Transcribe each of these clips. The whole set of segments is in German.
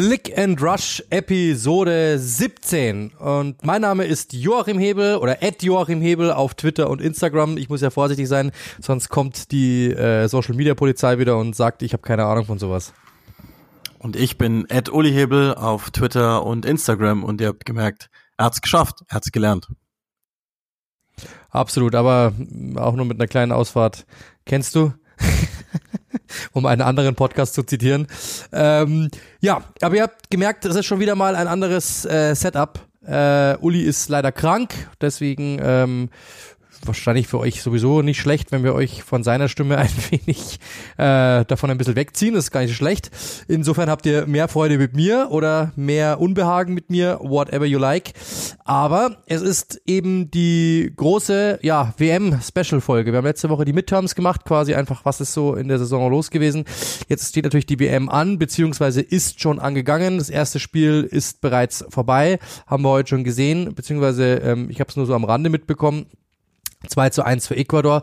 Click and Rush Episode 17. Und mein Name ist Joachim Hebel oder Ed Joachim Hebel auf Twitter und Instagram. Ich muss ja vorsichtig sein, sonst kommt die äh, Social Media Polizei wieder und sagt, ich habe keine Ahnung von sowas. Und ich bin Ed Uli Hebel auf Twitter und Instagram und ihr habt gemerkt, er hat's geschafft, er hat's gelernt. Absolut, aber auch nur mit einer kleinen Ausfahrt. Kennst du? um einen anderen Podcast zu zitieren. Ähm, ja, aber ihr habt gemerkt, es ist schon wieder mal ein anderes äh, Setup. Äh, Uli ist leider krank, deswegen ähm, wahrscheinlich für euch sowieso nicht schlecht, wenn wir euch von seiner Stimme ein wenig äh, davon ein bisschen wegziehen. Das ist gar nicht schlecht. Insofern habt ihr mehr Freude mit mir oder mehr Unbehagen mit mir, whatever you like. Aber es ist eben die große ja, WM-Special-Folge. Wir haben letzte Woche die Midterms gemacht, quasi einfach, was ist so in der Saison los gewesen. Jetzt steht natürlich die WM an, beziehungsweise ist schon angegangen. Das erste Spiel ist bereits vorbei, haben wir heute schon gesehen, beziehungsweise ähm, ich habe es nur so am Rande mitbekommen. 2 zu 1 für Ecuador.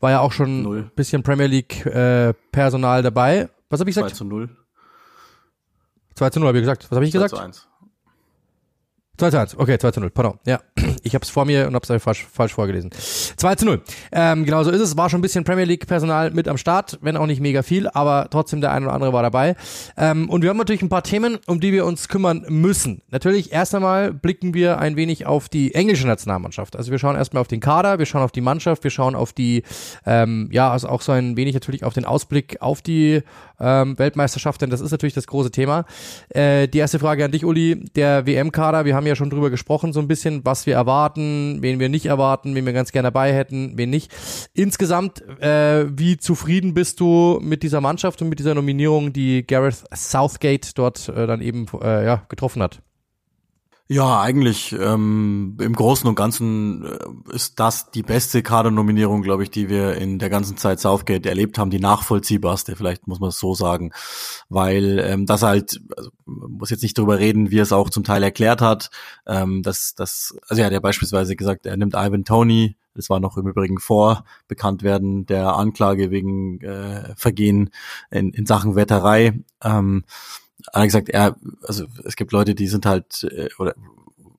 War ja auch schon ein bisschen Premier League äh, Personal dabei. Was habe ich gesagt? 2 zu 0. 2 zu 0 habe ich gesagt. Was habe ich 2 gesagt? 2 zu 1. 2 zu 1, okay, 2 zu 0, pardon. Ja, ich habe es vor mir und habe es falsch, falsch vorgelesen. 2 zu 0. Ähm, genau so ist es. War schon ein bisschen Premier League-Personal mit am Start, wenn auch nicht mega viel, aber trotzdem der eine oder andere war dabei. Ähm, und wir haben natürlich ein paar Themen, um die wir uns kümmern müssen. Natürlich, erst einmal blicken wir ein wenig auf die englische Nationalmannschaft. Also wir schauen erstmal auf den Kader, wir schauen auf die Mannschaft, wir schauen auf die, ähm, ja, also auch so ein wenig natürlich auf den Ausblick auf die ähm, Weltmeisterschaft, denn das ist natürlich das große Thema. Äh, die erste Frage an dich, Uli, der WM-Kader, wir haben ja schon drüber gesprochen, so ein bisschen, was wir erwarten, wen wir nicht erwarten, wen wir ganz gerne dabei hätten, wen nicht. Insgesamt, äh, wie zufrieden bist du mit dieser Mannschaft und mit dieser Nominierung, die Gareth Southgate dort äh, dann eben äh, ja, getroffen hat? Ja, eigentlich ähm, im Großen und Ganzen äh, ist das die beste Kadernominierung, glaube ich, die wir in der ganzen Zeit Southgate erlebt haben, die nachvollziehbarste, vielleicht muss man es so sagen, weil ähm, das halt, also, muss jetzt nicht drüber reden, wie er es auch zum Teil erklärt hat, ähm, dass das, also er hat ja beispielsweise gesagt, er nimmt Ivan Tony, das war noch im Übrigen vor Bekanntwerden der Anklage wegen äh, Vergehen in, in Sachen Wetterei. Ähm, hat gesagt, er, also es gibt Leute, die sind halt, äh, oder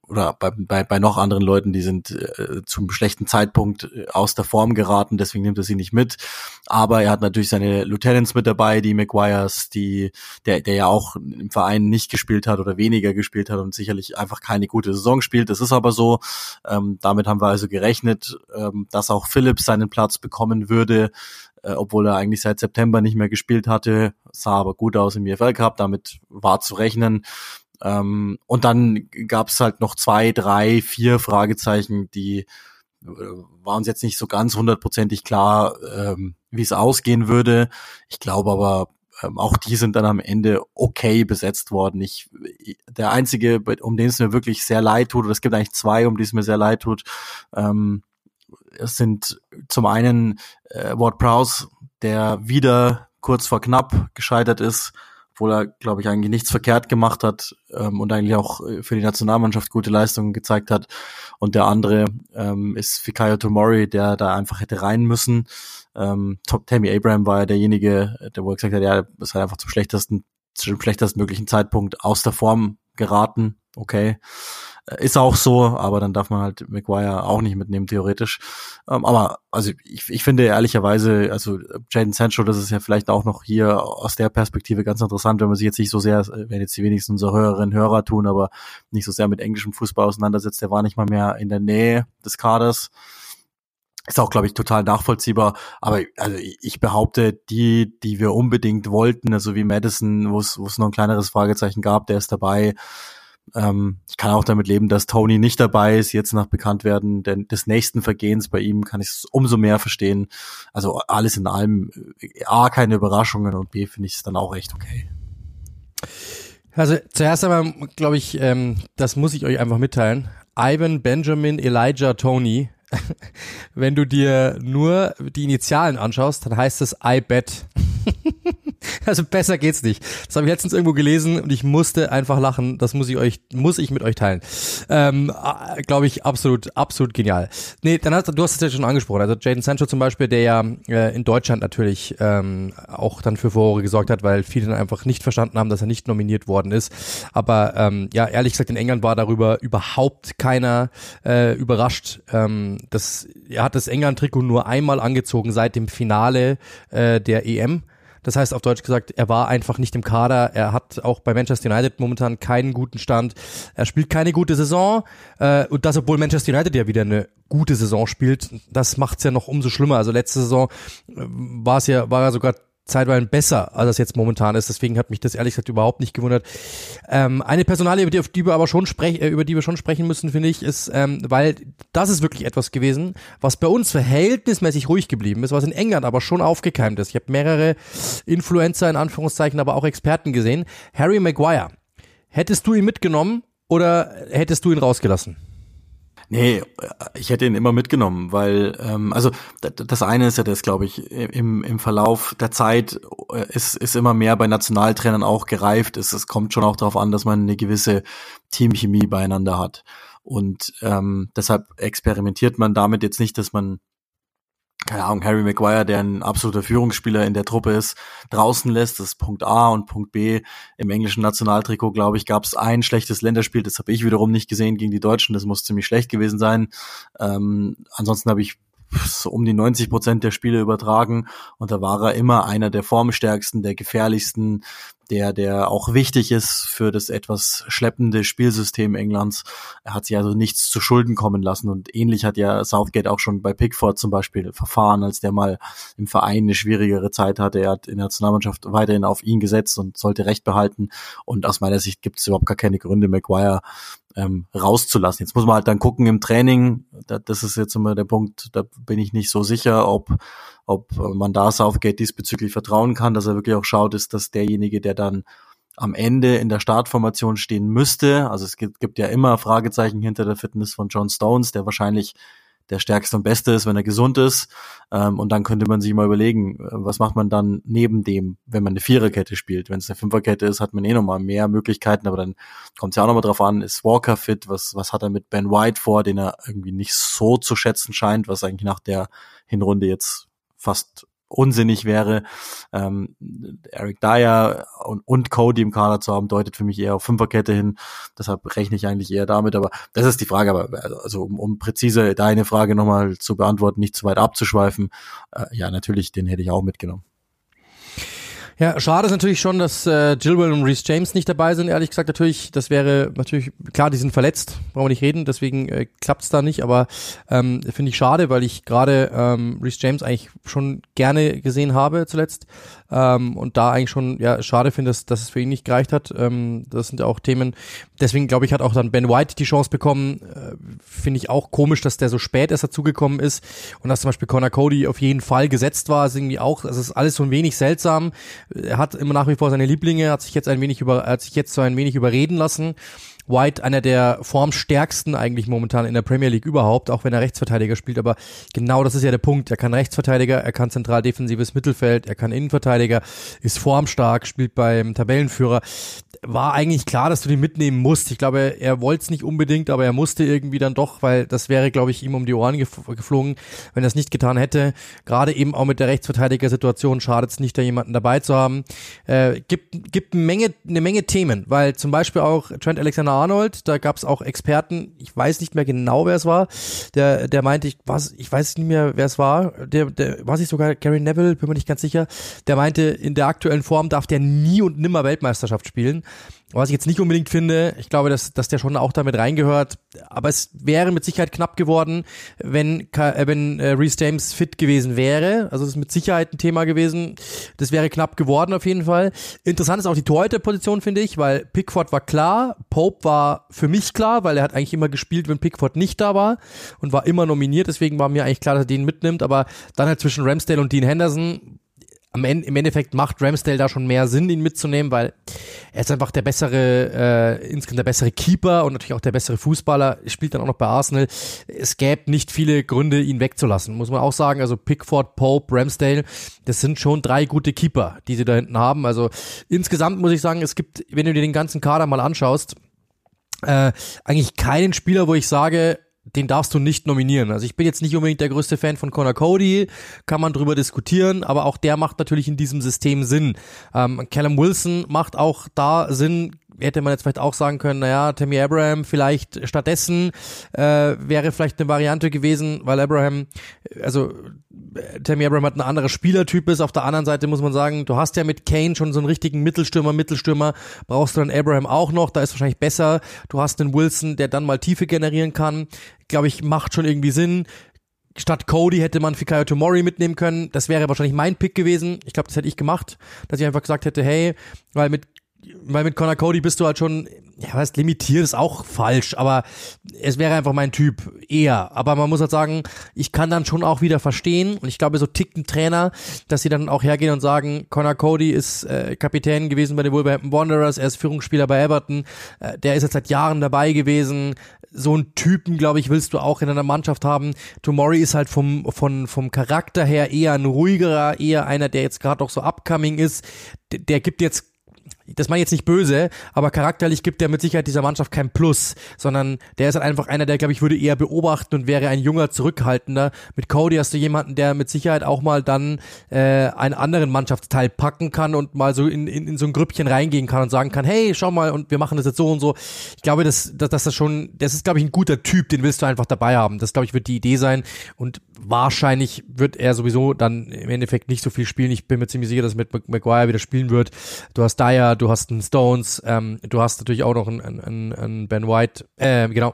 oder bei, bei, bei noch anderen Leuten, die sind äh, zum schlechten Zeitpunkt äh, aus der Form geraten, deswegen nimmt er sie nicht mit. Aber er hat natürlich seine Lieutenants mit dabei, die McGuires, die, der, der ja auch im Verein nicht gespielt hat oder weniger gespielt hat und sicherlich einfach keine gute Saison spielt. Das ist aber so. Ähm, damit haben wir also gerechnet, ähm, dass auch Phillips seinen Platz bekommen würde äh, obwohl er eigentlich seit September nicht mehr gespielt hatte, sah aber gut aus im EFL Cup, damit war zu rechnen. Ähm, und dann gab es halt noch zwei, drei, vier Fragezeichen, die äh, waren uns jetzt nicht so ganz hundertprozentig klar, ähm, wie es ausgehen würde. Ich glaube aber, ähm, auch die sind dann am Ende okay besetzt worden. Ich, der einzige, um den es mir wirklich sehr leid tut, oder es gibt eigentlich zwei, um die es mir sehr leid tut, ähm, es sind zum einen äh, Ward Prowse, der wieder kurz vor knapp gescheitert ist, obwohl er, glaube ich, eigentlich nichts verkehrt gemacht hat ähm, und eigentlich auch äh, für die Nationalmannschaft gute Leistungen gezeigt hat. Und der andere ähm, ist Fikayo Tomori, der da einfach hätte rein müssen. Ähm, Top Tammy Abraham war ja derjenige, der wohl gesagt hat, ja, das hat einfach zum schlechtesten, zum schlechtesten möglichen Zeitpunkt aus der Form geraten. Okay. Ist auch so, aber dann darf man halt McGuire auch nicht mitnehmen, theoretisch. Ähm, aber also ich, ich finde ehrlicherweise, also Jaden Sancho, das ist ja vielleicht auch noch hier aus der Perspektive ganz interessant, wenn man sich jetzt nicht so sehr, wenn jetzt die wenigsten unserer Hörerinnen Hörer tun, aber nicht so sehr mit englischem Fußball auseinandersetzt, der war nicht mal mehr in der Nähe des Kaders. Ist auch, glaube ich, total nachvollziehbar. Aber also ich behaupte, die, die wir unbedingt wollten, also wie Madison, wo es noch ein kleineres Fragezeichen gab, der ist dabei. Ähm, ich kann auch damit leben, dass Tony nicht dabei ist, jetzt nach Bekanntwerden denn des nächsten Vergehens bei ihm kann ich es umso mehr verstehen. Also alles in allem, äh, A, keine Überraschungen und B, finde ich es dann auch echt okay. Also zuerst einmal, glaube ich, ähm, das muss ich euch einfach mitteilen. Ivan Benjamin Elijah Tony. Wenn du dir nur die Initialen anschaust, dann heißt es I bet. Also besser geht's nicht. Das habe ich letztens irgendwo gelesen und ich musste einfach lachen. Das muss ich euch, muss ich mit euch teilen. Ähm, äh, Glaube ich absolut, absolut genial. Nee, dann hast du hast es ja schon angesprochen. Also Jaden Sancho zum Beispiel, der ja äh, in Deutschland natürlich ähm, auch dann für Furore gesorgt hat, weil viele dann einfach nicht verstanden haben, dass er nicht nominiert worden ist. Aber ähm, ja, ehrlich gesagt, in England war darüber überhaupt keiner äh, überrascht. Ähm, das, er hat das England-Trikot nur einmal angezogen seit dem Finale äh, der EM. Das heißt auf Deutsch gesagt, er war einfach nicht im Kader. Er hat auch bei Manchester United momentan keinen guten Stand. Er spielt keine gute Saison. Äh, und das, obwohl Manchester United ja wieder eine gute Saison spielt. Das macht's ja noch umso schlimmer. Also letzte Saison äh, war es ja, war er sogar zeitweilig besser, als das jetzt momentan ist. Deswegen hat mich das ehrlich gesagt überhaupt nicht gewundert. Ähm, eine Personalie, über die, auf die wir aber schon sprechen, äh, über die wir schon sprechen müssen, finde ich, ist, ähm, weil das ist wirklich etwas gewesen, was bei uns verhältnismäßig ruhig geblieben ist, was in England aber schon aufgekeimt ist. Ich habe mehrere Influencer in Anführungszeichen, aber auch Experten gesehen. Harry Maguire. Hättest du ihn mitgenommen oder hättest du ihn rausgelassen? Nee, ich hätte ihn immer mitgenommen, weil, ähm, also das eine ist ja das, glaube ich, im, im Verlauf der Zeit äh, ist, ist immer mehr bei Nationaltrainern auch gereift. Es, es kommt schon auch darauf an, dass man eine gewisse Teamchemie beieinander hat. Und ähm, deshalb experimentiert man damit jetzt nicht, dass man keine Ahnung, Harry Maguire, der ein absoluter Führungsspieler in der Truppe ist, draußen lässt. Das ist Punkt A und Punkt B. Im englischen Nationaltrikot, glaube ich, gab es ein schlechtes Länderspiel. Das habe ich wiederum nicht gesehen gegen die Deutschen. Das muss ziemlich schlecht gewesen sein. Ähm, ansonsten habe ich so um die 90 Prozent der Spiele übertragen und da war er immer einer der formstärksten, der gefährlichsten, der, der auch wichtig ist für das etwas schleppende Spielsystem Englands. Er hat sich also nichts zu Schulden kommen lassen und ähnlich hat ja Southgate auch schon bei Pickford zum Beispiel verfahren, als der mal im Verein eine schwierigere Zeit hatte. Er hat in der Nationalmannschaft weiterhin auf ihn gesetzt und sollte Recht behalten und aus meiner Sicht gibt es überhaupt gar keine Gründe, Maguire ähm, rauszulassen. Jetzt muss man halt dann gucken im Training, das ist jetzt immer der Punkt, da bin ich nicht so sicher, ob ob man da Southgate diesbezüglich vertrauen kann, dass er wirklich auch schaut, ist das derjenige, der dann am Ende in der Startformation stehen müsste. Also es gibt, gibt ja immer Fragezeichen hinter der Fitness von John Stones, der wahrscheinlich der stärkste und beste ist, wenn er gesund ist. Ähm, und dann könnte man sich mal überlegen, äh, was macht man dann neben dem, wenn man eine Viererkette spielt. Wenn es eine Fünferkette ist, hat man eh nochmal mehr Möglichkeiten, aber dann kommt es ja auch nochmal drauf an, ist Walker fit, was, was hat er mit Ben White vor, den er irgendwie nicht so zu schätzen scheint, was eigentlich nach der Hinrunde jetzt fast unsinnig wäre. Ähm, Eric Dyer und, und Cody im Kader zu haben, deutet für mich eher auf Fünferkette hin. Deshalb rechne ich eigentlich eher damit. Aber das ist die Frage. Aber also um, um präzise deine Frage nochmal zu beantworten, nicht zu weit abzuschweifen, äh, ja, natürlich, den hätte ich auch mitgenommen. Ja, schade ist natürlich schon, dass äh, Gilwell und Reese James nicht dabei sind, ehrlich gesagt. Natürlich, das wäre natürlich, klar, die sind verletzt, brauchen wir nicht reden, deswegen äh, klappt es da nicht, aber ähm, finde ich schade, weil ich gerade ähm, Reese James eigentlich schon gerne gesehen habe zuletzt ähm, und da eigentlich schon ja schade finde, dass, dass es für ihn nicht gereicht hat. Ähm, das sind ja auch Themen. Deswegen glaube ich, hat auch dann Ben White die Chance bekommen. Äh, finde ich auch komisch, dass der so spät erst dazugekommen ist und dass zum Beispiel Connor Cody auf jeden Fall gesetzt war. Ist irgendwie auch, das ist alles so ein wenig seltsam. Er hat immer nach wie vor seine Lieblinge, hat sich jetzt ein wenig über, hat sich jetzt so ein wenig überreden lassen. White einer der formstärksten eigentlich momentan in der Premier League überhaupt, auch wenn er Rechtsverteidiger spielt. Aber genau das ist ja der Punkt. Er kann Rechtsverteidiger, er kann zentral defensives Mittelfeld, er kann Innenverteidiger, ist formstark, spielt beim Tabellenführer war eigentlich klar, dass du den mitnehmen musst. Ich glaube, er wollte es nicht unbedingt, aber er musste irgendwie dann doch, weil das wäre, glaube ich, ihm um die Ohren geflogen, wenn er es nicht getan hätte. Gerade eben auch mit der Rechtsverteidiger-Situation schadet es nicht, da jemanden dabei zu haben. Äh, gibt gibt eine Menge, eine Menge Themen, weil zum Beispiel auch Trent Alexander-Arnold, da gab es auch Experten, ich weiß nicht mehr genau, wer es war, der, der meinte, ich, was, ich weiß nicht mehr, wer es war, der, der, war sich sogar Gary Neville, bin mir nicht ganz sicher, der meinte, in der aktuellen Form darf der nie und nimmer Weltmeisterschaft spielen. Was ich jetzt nicht unbedingt finde, ich glaube, dass, dass der schon auch damit reingehört, aber es wäre mit Sicherheit knapp geworden, wenn, äh, wenn äh, Reece James fit gewesen wäre. Also das ist mit Sicherheit ein Thema gewesen. Das wäre knapp geworden auf jeden Fall. Interessant ist auch die Torhüterposition, finde ich, weil Pickford war klar, Pope war für mich klar, weil er hat eigentlich immer gespielt, wenn Pickford nicht da war und war immer nominiert, deswegen war mir eigentlich klar, dass er den mitnimmt, aber dann halt zwischen Ramsdale und Dean Henderson am Ende, im Endeffekt macht Ramsdale da schon mehr Sinn, ihn mitzunehmen, weil er ist einfach der bessere, äh, insgesamt der bessere Keeper und natürlich auch der bessere Fußballer, spielt dann auch noch bei Arsenal. Es gäbe nicht viele Gründe, ihn wegzulassen, muss man auch sagen. Also Pickford, Pope, Ramsdale, das sind schon drei gute Keeper, die sie da hinten haben. Also insgesamt muss ich sagen, es gibt, wenn du dir den ganzen Kader mal anschaust, äh, eigentlich keinen Spieler, wo ich sage, den darfst du nicht nominieren. Also ich bin jetzt nicht unbedingt der größte Fan von Connor Cody, kann man drüber diskutieren, aber auch der macht natürlich in diesem System Sinn. Ähm, Callum Wilson macht auch da Sinn, hätte man jetzt vielleicht auch sagen können, naja, Tammy Abraham vielleicht stattdessen äh, wäre vielleicht eine Variante gewesen, weil Abraham, also Tammy Abraham hat ein anderer Spielertyp ist. Auf der anderen Seite muss man sagen, du hast ja mit Kane schon so einen richtigen Mittelstürmer, Mittelstürmer, brauchst du dann Abraham auch noch, da ist wahrscheinlich besser. Du hast den Wilson, der dann mal Tiefe generieren kann. Glaube ich, macht schon irgendwie Sinn statt Cody hätte man Fikayo Tomori mitnehmen können. Das wäre wahrscheinlich mein Pick gewesen. Ich glaube, das hätte ich gemacht, dass ich einfach gesagt hätte, hey, weil mit weil mit Connor Cody bist du halt schon, ja, was limitiert ist auch falsch, aber es wäre einfach mein Typ eher. Aber man muss halt sagen, ich kann dann schon auch wieder verstehen und ich glaube, so ticken Trainer, dass sie dann auch hergehen und sagen, Connor Cody ist äh, Kapitän gewesen bei den Wolverhampton Wanderers, er ist Führungsspieler bei Everton, äh, der ist jetzt seit Jahren dabei gewesen. So einen Typen, glaube ich, willst du auch in einer Mannschaft haben. Tomori ist halt vom, von, vom Charakter her eher ein ruhigerer, eher einer, der jetzt gerade auch so upcoming ist. Der, der gibt jetzt das meine ich jetzt nicht böse, aber charakterlich gibt der mit Sicherheit dieser Mannschaft kein Plus, sondern der ist halt einfach einer, der, glaube ich, würde eher beobachten und wäre ein junger, zurückhaltender. Mit Cody hast du jemanden, der mit Sicherheit auch mal dann äh, einen anderen Mannschaftsteil packen kann und mal so in, in, in so ein Grüppchen reingehen kann und sagen kann, hey, schau mal, und wir machen das jetzt so und so. Ich glaube, dass, dass, dass das schon, das ist, glaube ich, ein guter Typ, den willst du einfach dabei haben. Das, glaube ich, wird die Idee sein. Und wahrscheinlich wird er sowieso dann im Endeffekt nicht so viel spielen. Ich bin mir ziemlich sicher, dass mit Maguire wieder spielen wird. Du hast Dyer, du hast einen Stones, ähm, du hast natürlich auch noch einen, einen, einen Ben White, äh, genau.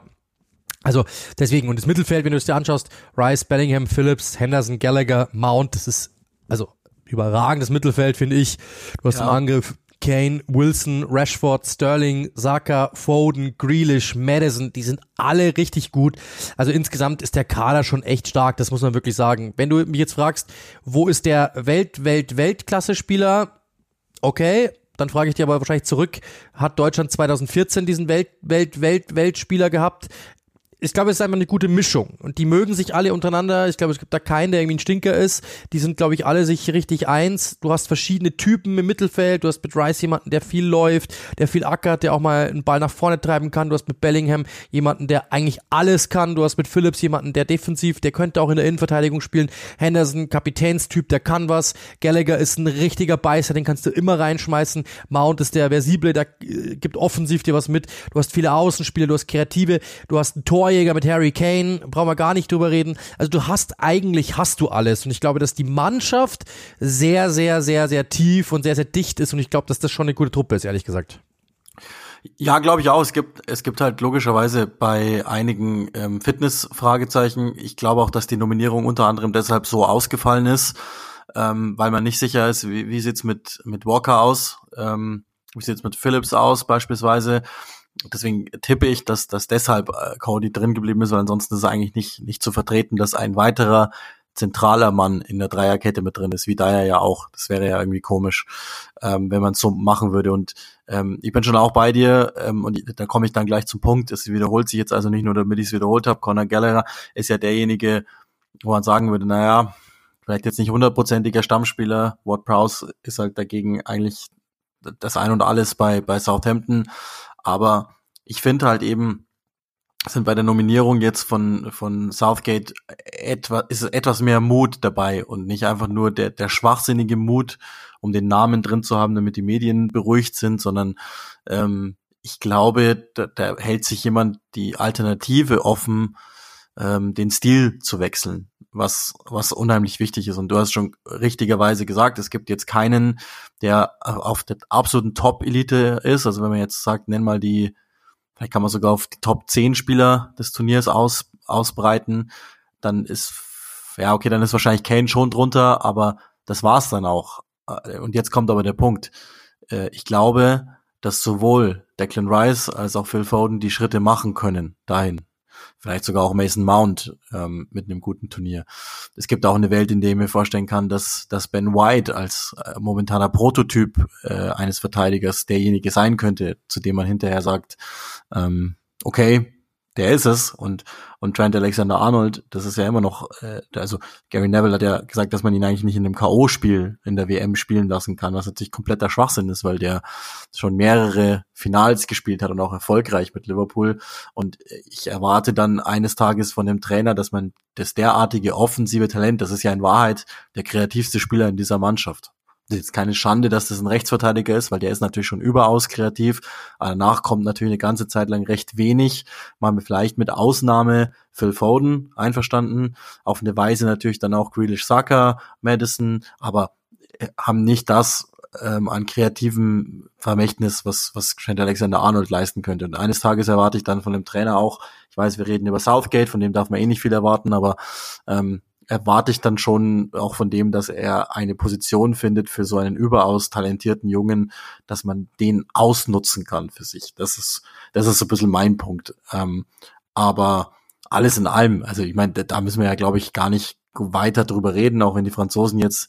Also deswegen, und das Mittelfeld, wenn du es dir anschaust, Rice, Bellingham, Phillips, Henderson, Gallagher, Mount, das ist also überragendes Mittelfeld, finde ich. Du hast ja. im Angriff Kane, Wilson, Rashford, Sterling, Saka, Foden, Grealish, Madison, die sind alle richtig gut. Also insgesamt ist der Kader schon echt stark, das muss man wirklich sagen. Wenn du mich jetzt fragst, wo ist der Welt, Welt, Weltklasse-Spieler? Okay, dann frage ich dir aber wahrscheinlich zurück, hat Deutschland 2014 diesen Welt, Welt, Welt, Weltspieler gehabt? Ich glaube, es ist einfach eine gute Mischung. Und die mögen sich alle untereinander. Ich glaube, es gibt da keinen, der irgendwie ein Stinker ist. Die sind, glaube ich, alle sich richtig eins. Du hast verschiedene Typen im Mittelfeld. Du hast mit Rice jemanden, der viel läuft, der viel ackert, der auch mal einen Ball nach vorne treiben kann. Du hast mit Bellingham jemanden, der eigentlich alles kann. Du hast mit Phillips jemanden, der defensiv, der könnte auch in der Innenverteidigung spielen. Henderson, Kapitänstyp, der kann was. Gallagher ist ein richtiger Beißer, den kannst du immer reinschmeißen. Mount ist der Versible, der äh, gibt offensiv dir was mit. Du hast viele Außenspieler, du hast Kreative, du hast ein Tor Torjäger mit Harry Kane, brauchen wir gar nicht drüber reden. Also du hast eigentlich, hast du alles. Und ich glaube, dass die Mannschaft sehr, sehr, sehr, sehr tief und sehr, sehr dicht ist. Und ich glaube, dass das schon eine gute Truppe ist, ehrlich gesagt. Ja, glaube ich auch. Es gibt, es gibt halt logischerweise bei einigen ähm, Fitness-Fragezeichen. Ich glaube auch, dass die Nominierung unter anderem deshalb so ausgefallen ist, ähm, weil man nicht sicher ist, wie, wie sieht's mit, mit Walker aus, ähm, wie sieht's mit Phillips aus beispielsweise deswegen tippe ich, dass, dass deshalb äh, Cody drin geblieben ist, weil ansonsten ist es eigentlich nicht, nicht zu vertreten, dass ein weiterer zentraler Mann in der Dreierkette mit drin ist, wie Dyer ja auch. Das wäre ja irgendwie komisch, ähm, wenn man es so machen würde. Und ähm, ich bin schon auch bei dir ähm, und da komme ich dann gleich zum Punkt. Es wiederholt sich jetzt also nicht nur, damit ich es wiederholt habe. Conor Gallagher ist ja derjenige, wo man sagen würde, naja, vielleicht jetzt nicht hundertprozentiger Stammspieler. Ward Prowse ist halt dagegen eigentlich das Ein und Alles bei, bei Southampton. Aber ich finde halt eben, sind bei der Nominierung jetzt von, von Southgate etwa, ist etwas mehr Mut dabei und nicht einfach nur der, der schwachsinnige Mut, um den Namen drin zu haben, damit die Medien beruhigt sind, sondern ähm, ich glaube, da, da hält sich jemand die Alternative offen, ähm, den Stil zu wechseln, was, was unheimlich wichtig ist. Und du hast schon richtigerweise gesagt, es gibt jetzt keinen, der auf der absoluten Top-Elite ist. Also wenn man jetzt sagt, nenn mal die, vielleicht kann man sogar auf die Top 10 Spieler des Turniers aus, ausbreiten, dann ist, ja, okay, dann ist wahrscheinlich Kane schon drunter, aber das war's dann auch. Und jetzt kommt aber der Punkt. Äh, ich glaube, dass sowohl Declan Rice als auch Phil Foden die Schritte machen können dahin. Vielleicht sogar auch Mason Mount ähm, mit einem guten Turnier. Es gibt auch eine Welt, in der ich mir vorstellen kann, dass, dass Ben White als äh, momentaner Prototyp äh, eines Verteidigers derjenige sein könnte, zu dem man hinterher sagt, ähm, okay, der ist es und und Trent Alexander Arnold, das ist ja immer noch, äh, also Gary Neville hat ja gesagt, dass man ihn eigentlich nicht in einem KO-Spiel in der WM spielen lassen kann, was natürlich kompletter Schwachsinn ist, weil der schon mehrere Finals gespielt hat und auch erfolgreich mit Liverpool. Und ich erwarte dann eines Tages von dem Trainer, dass man das derartige offensive Talent, das ist ja in Wahrheit der kreativste Spieler in dieser Mannschaft ist jetzt keine Schande, dass das ein Rechtsverteidiger ist, weil der ist natürlich schon überaus kreativ. danach kommt natürlich eine ganze Zeit lang recht wenig. Mal vielleicht mit Ausnahme Phil Foden einverstanden. Auf eine Weise natürlich dann auch Grealish Saka, Madison, aber äh, haben nicht das ähm, an kreativem Vermächtnis, was, was Trent Alexander Arnold leisten könnte. Und eines Tages erwarte ich dann von dem Trainer auch, ich weiß, wir reden über Southgate, von dem darf man eh nicht viel erwarten, aber ähm, erwarte ich dann schon auch von dem, dass er eine Position findet für so einen überaus talentierten Jungen, dass man den ausnutzen kann für sich. Das ist, das ist so ein bisschen mein Punkt. Ähm, aber alles in allem, also ich meine, da müssen wir ja, glaube ich, gar nicht weiter drüber reden, auch wenn die Franzosen jetzt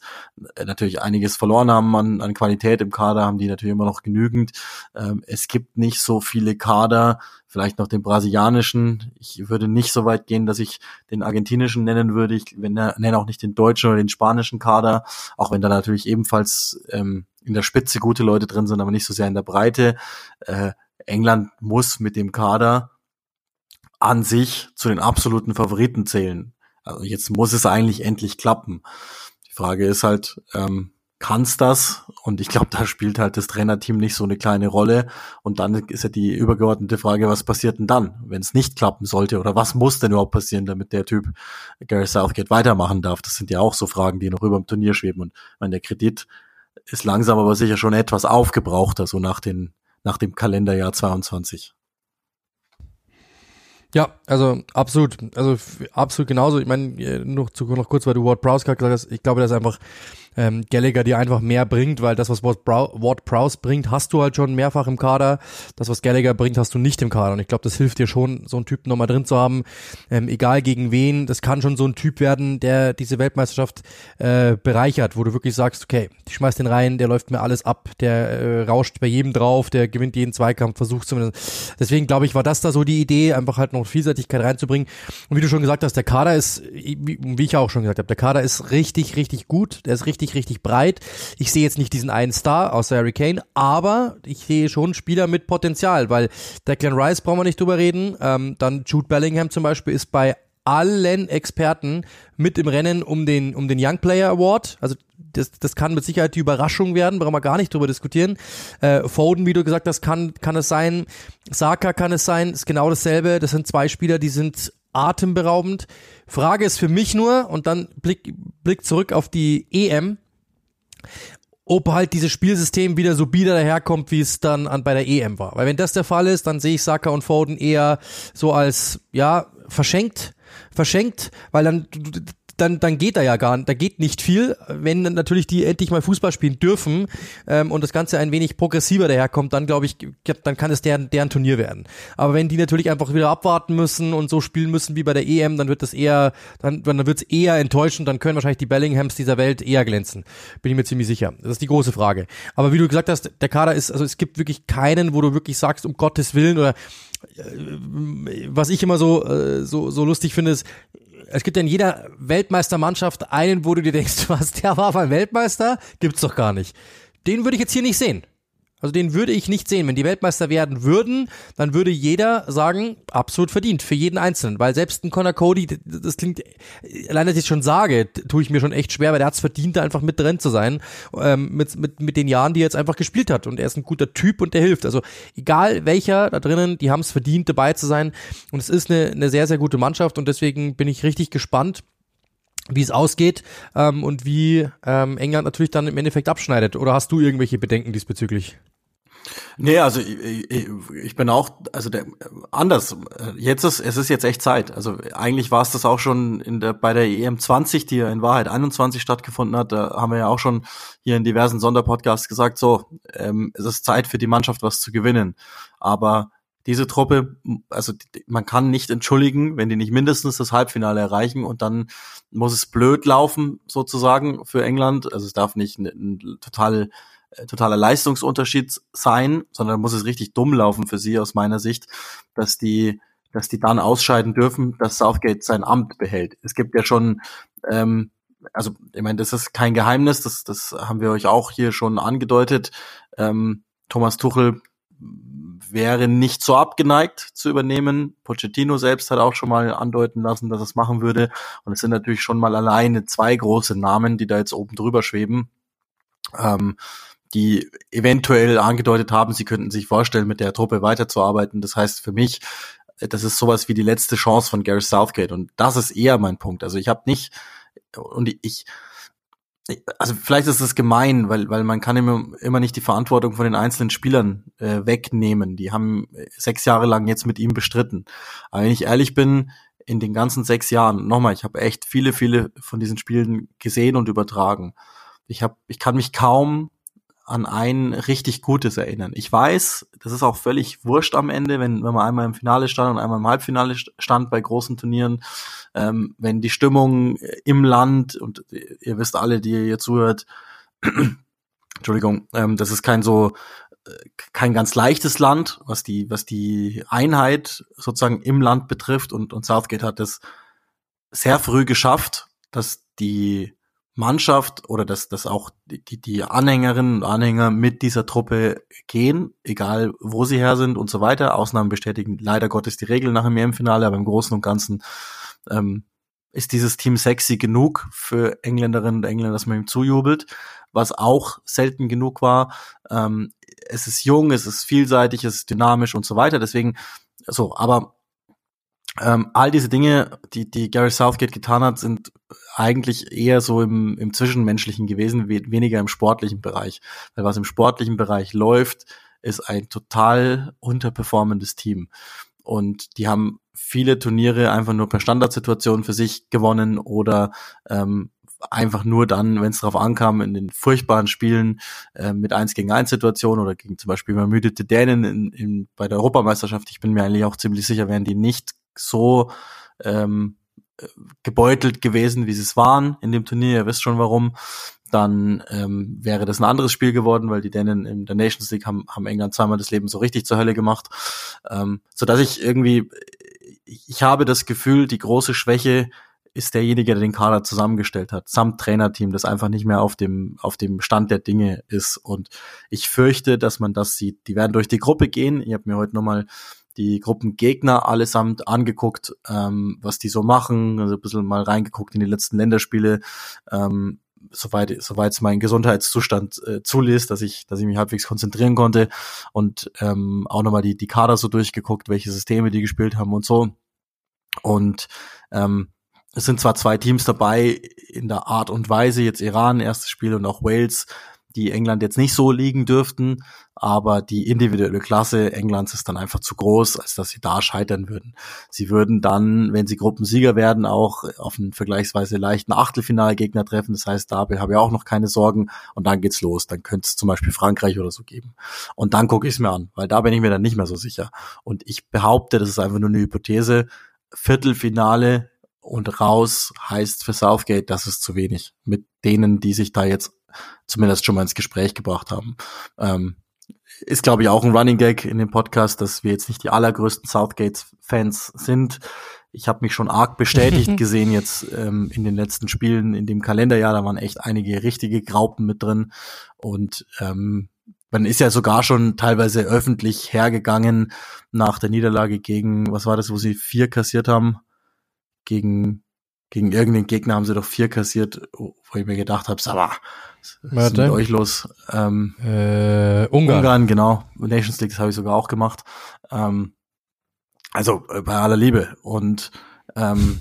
äh, natürlich einiges verloren haben an, an Qualität im Kader, haben die natürlich immer noch genügend. Ähm, es gibt nicht so viele Kader, vielleicht noch den brasilianischen. Ich würde nicht so weit gehen, dass ich den argentinischen nennen würde. Ich nenne auch nicht den deutschen oder den spanischen Kader, auch wenn da natürlich ebenfalls ähm, in der Spitze gute Leute drin sind, aber nicht so sehr in der Breite. Äh, England muss mit dem Kader an sich zu den absoluten Favoriten zählen. Also jetzt muss es eigentlich endlich klappen. Die Frage ist halt, ähm, kann's das? Und ich glaube, da spielt halt das Trainerteam nicht so eine kleine Rolle. Und dann ist ja die übergeordnete Frage, was passiert denn dann, wenn es nicht klappen sollte? Oder was muss denn überhaupt passieren, damit der Typ Gary Southgate weitermachen darf? Das sind ja auch so Fragen, die noch über dem Turnier schweben. Und meine, der Kredit ist langsam aber sicher schon etwas aufgebrauchter, so nach, den, nach dem Kalenderjahr 22. Ja, also absolut, also absolut genauso. Ich meine, äh, noch, zu, noch kurz, weil du Ward Prowse gesagt hast, ich glaube, das ist einfach ähm, Gallagher dir einfach mehr bringt, weil das, was Ward, Prowse bringt, hast du halt schon mehrfach im Kader. Das, was Gallagher bringt, hast du nicht im Kader. Und ich glaube, das hilft dir schon, so einen Typ nochmal drin zu haben, ähm, egal gegen wen. Das kann schon so ein Typ werden, der diese Weltmeisterschaft äh, bereichert, wo du wirklich sagst, okay, ich schmeiß den rein, der läuft mir alles ab, der äh, rauscht bei jedem drauf, der gewinnt jeden Zweikampf, versucht zumindest. Deswegen glaube ich, war das da so die Idee, einfach halt noch Vielseitigkeit reinzubringen. Und wie du schon gesagt hast, der Kader ist, wie, wie ich auch schon gesagt habe, der Kader ist richtig, richtig gut, der ist richtig richtig, richtig breit. Ich sehe jetzt nicht diesen einen Star außer Harry Kane, aber ich sehe schon Spieler mit Potenzial, weil Declan Rice brauchen wir nicht drüber reden. Ähm, dann Jude Bellingham zum Beispiel ist bei allen Experten mit im Rennen um den, um den Young Player Award. Also das, das kann mit Sicherheit die Überraschung werden, brauchen wir gar nicht drüber diskutieren. Äh, Foden, wie du gesagt hast, kann, kann es sein. Saka kann es sein, ist genau dasselbe. Das sind zwei Spieler, die sind atemberaubend. Frage ist für mich nur, und dann Blick, Blick zurück auf die EM, ob halt dieses Spielsystem wieder so bieder daherkommt, wie es dann an, bei der EM war. Weil wenn das der Fall ist, dann sehe ich Saka und Foden eher so als, ja, verschenkt, verschenkt, weil dann dann, dann geht da ja gar da geht nicht viel, wenn natürlich die endlich mal Fußball spielen dürfen ähm, und das Ganze ein wenig progressiver daherkommt, dann glaube ich, dann kann es deren, deren Turnier werden. Aber wenn die natürlich einfach wieder abwarten müssen und so spielen müssen wie bei der EM, dann wird das eher, dann, dann wird es eher enttäuschend, dann können wahrscheinlich die Bellinghams dieser Welt eher glänzen. Bin ich mir ziemlich sicher. Das ist die große Frage. Aber wie du gesagt hast, der Kader ist, also es gibt wirklich keinen, wo du wirklich sagst, um Gottes Willen oder äh, was ich immer so, äh, so, so lustig finde, ist, es gibt ja in jeder Weltmeistermannschaft einen, wo du dir denkst, was, der war mal Weltmeister? Gibt's doch gar nicht. Den würde ich jetzt hier nicht sehen. Also den würde ich nicht sehen. Wenn die Weltmeister werden würden, dann würde jeder sagen, absolut verdient, für jeden Einzelnen. Weil selbst ein Conor Cody, das klingt, allein dass ich es schon sage, tue ich mir schon echt schwer, weil der hat es verdient, da einfach mit drin zu sein, ähm, mit, mit, mit den Jahren, die er jetzt einfach gespielt hat. Und er ist ein guter Typ und der hilft. Also egal welcher da drinnen, die haben es verdient, dabei zu sein. Und es ist eine, eine sehr, sehr gute Mannschaft und deswegen bin ich richtig gespannt wie es ausgeht ähm, und wie ähm, England natürlich dann im Endeffekt abschneidet. Oder hast du irgendwelche Bedenken diesbezüglich? Nee, also ich, ich, bin auch, also der, anders. Jetzt ist, es ist jetzt echt Zeit. Also eigentlich war es das auch schon in der, bei der EM 20, die ja in Wahrheit 21 stattgefunden hat. Da haben wir ja auch schon hier in diversen Sonderpodcasts gesagt, so, ähm, es ist Zeit für die Mannschaft was zu gewinnen. Aber diese Truppe, also man kann nicht entschuldigen, wenn die nicht mindestens das Halbfinale erreichen und dann muss es blöd laufen sozusagen für England. Also es darf nicht ein, ein total totaler Leistungsunterschied sein, sondern muss es richtig dumm laufen für sie aus meiner Sicht, dass die dass die dann ausscheiden dürfen, dass Southgate sein Amt behält. Es gibt ja schon ähm, also ich meine, das ist kein Geheimnis, das, das haben wir euch auch hier schon angedeutet. Ähm, Thomas Tuchel wäre nicht so abgeneigt zu übernehmen. Pochettino selbst hat auch schon mal andeuten lassen, dass es machen würde. Und es sind natürlich schon mal alleine zwei große Namen, die da jetzt oben drüber schweben, ähm, die eventuell angedeutet haben, sie könnten sich vorstellen, mit der Truppe weiterzuarbeiten. Das heißt für mich, das ist sowas wie die letzte Chance von Gary Southgate. Und das ist eher mein Punkt. Also ich habe nicht, und ich, also vielleicht ist es gemein, weil, weil man kann immer, immer nicht die Verantwortung von den einzelnen Spielern äh, wegnehmen. Die haben sechs Jahre lang jetzt mit ihm bestritten. Aber wenn ich ehrlich bin, in den ganzen sechs Jahren, nochmal, ich habe echt viele, viele von diesen Spielen gesehen und übertragen. Ich habe, ich kann mich kaum an ein richtig Gutes erinnern. Ich weiß, das ist auch völlig wurscht am Ende, wenn, wenn man einmal im Finale stand und einmal im Halbfinale stand bei großen Turnieren, ähm, wenn die Stimmung im Land, und ihr wisst alle, die ihr hier zuhört, Entschuldigung, ähm, das ist kein so, äh, kein ganz leichtes Land, was die, was die Einheit sozusagen im Land betrifft und, und Southgate hat es sehr früh geschafft, dass die Mannschaft oder dass, dass auch die, die Anhängerinnen und Anhänger mit dieser Truppe gehen, egal wo sie her sind und so weiter. Ausnahmen bestätigen leider Gottes die Regel nach dem EM-Finale, aber im Großen und Ganzen ähm, ist dieses Team sexy genug für Engländerinnen und Engländer, dass man ihm zujubelt, was auch selten genug war. Ähm, es ist jung, es ist vielseitig, es ist dynamisch und so weiter. Deswegen, so, aber ähm, all diese Dinge, die, die Gary Southgate getan hat, sind eigentlich eher so im, im Zwischenmenschlichen gewesen, we weniger im sportlichen Bereich. Weil was im sportlichen Bereich läuft, ist ein total unterperformendes Team. Und die haben viele Turniere einfach nur per Standardsituation für sich gewonnen oder ähm, einfach nur dann, wenn es darauf ankam, in den furchtbaren Spielen äh, mit 1 gegen 1 Situationen oder gegen zum Beispiel übermüdete Dänen in, in, bei der Europameisterschaft, ich bin mir eigentlich auch ziemlich sicher, wären die nicht so ähm, gebeutelt gewesen, wie sie es waren in dem Turnier, ihr wisst schon warum, dann ähm, wäre das ein anderes Spiel geworden, weil die Dänen in der Nations League haben, haben England zweimal das Leben so richtig zur Hölle gemacht, ähm, so dass ich irgendwie, ich habe das Gefühl, die große Schwäche ist derjenige, der den Kader zusammengestellt hat, samt Trainerteam, das einfach nicht mehr auf dem, auf dem Stand der Dinge ist. Und ich fürchte, dass man das sieht. Die werden durch die Gruppe gehen. Ich habe mir heute nochmal die Gruppengegner allesamt angeguckt, ähm, was die so machen, also ein bisschen mal reingeguckt in die letzten Länderspiele, ähm, soweit soweit es mein Gesundheitszustand äh, zulässt, dass ich dass ich mich halbwegs konzentrieren konnte und ähm, auch nochmal die die Kader so durchgeguckt, welche Systeme die gespielt haben und so. Und ähm, es sind zwar zwei Teams dabei in der Art und Weise, jetzt Iran erstes Spiel und auch Wales, die England jetzt nicht so liegen dürften, aber die individuelle Klasse Englands ist dann einfach zu groß, als dass sie da scheitern würden. Sie würden dann, wenn sie Gruppensieger werden, auch auf einen vergleichsweise leichten Achtelfinalgegner treffen. Das heißt, da habe ich auch noch keine Sorgen und dann geht's los. Dann könnte es zum Beispiel Frankreich oder so geben. Und dann gucke ich es mir an, weil da bin ich mir dann nicht mehr so sicher. Und ich behaupte, das ist einfach nur eine Hypothese. Viertelfinale und raus heißt für Southgate, das ist zu wenig. Mit denen, die sich da jetzt zumindest schon mal ins Gespräch gebracht haben. Ähm, ist, glaube ich, auch ein Running Gag in dem Podcast, dass wir jetzt nicht die allergrößten Southgate-Fans sind. Ich habe mich schon arg bestätigt gesehen jetzt ähm, in den letzten Spielen in dem Kalenderjahr. Da waren echt einige richtige Graupen mit drin. Und ähm, man ist ja sogar schon teilweise öffentlich hergegangen nach der Niederlage gegen, was war das, wo sie vier kassiert haben? Gegen, gegen irgendeinen Gegner haben sie doch vier kassiert, wo ich mir gedacht habe, aber was ist mit euch los? Ähm, äh, Ungarn. Ungarn, genau. Nations League, das habe ich sogar auch gemacht. Ähm, also äh, bei aller Liebe. Und ähm,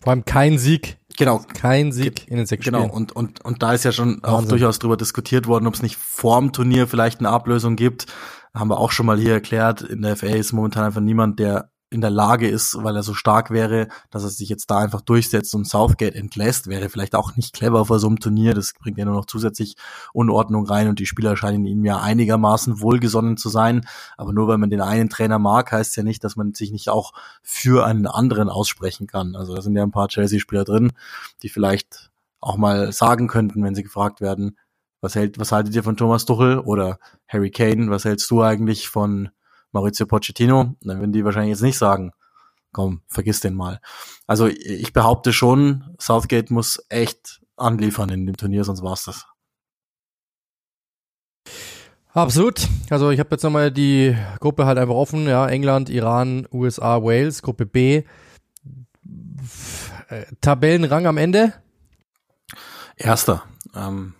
vor allem kein Sieg. Genau. Kein Sieg in den sechs Genau, Spielen. und, und, und da ist ja schon Wahnsinn. auch durchaus drüber diskutiert worden, ob es nicht vorm Turnier vielleicht eine Ablösung gibt. Haben wir auch schon mal hier erklärt. In der FA ist momentan einfach niemand, der in der Lage ist, weil er so stark wäre, dass er sich jetzt da einfach durchsetzt und Southgate entlässt, wäre vielleicht auch nicht clever vor so einem Turnier. Das bringt ja nur noch zusätzlich Unordnung rein und die Spieler scheinen ihm ja einigermaßen wohlgesonnen zu sein. Aber nur weil man den einen Trainer mag, heißt ja nicht, dass man sich nicht auch für einen anderen aussprechen kann. Also da sind ja ein paar Chelsea-Spieler drin, die vielleicht auch mal sagen könnten, wenn sie gefragt werden, was hält, was haltet ihr von Thomas Tuchel oder Harry Kane, was hältst du eigentlich von Maurizio Pochettino, dann würden die wahrscheinlich jetzt nicht sagen, komm, vergiss den mal. Also ich behaupte schon, Southgate muss echt anliefern in dem Turnier, sonst war's das. Absolut. Also ich habe jetzt nochmal die Gruppe halt einfach offen, ja, England, Iran, USA, Wales, Gruppe B. Äh, Tabellenrang am Ende? Erster. Ähm,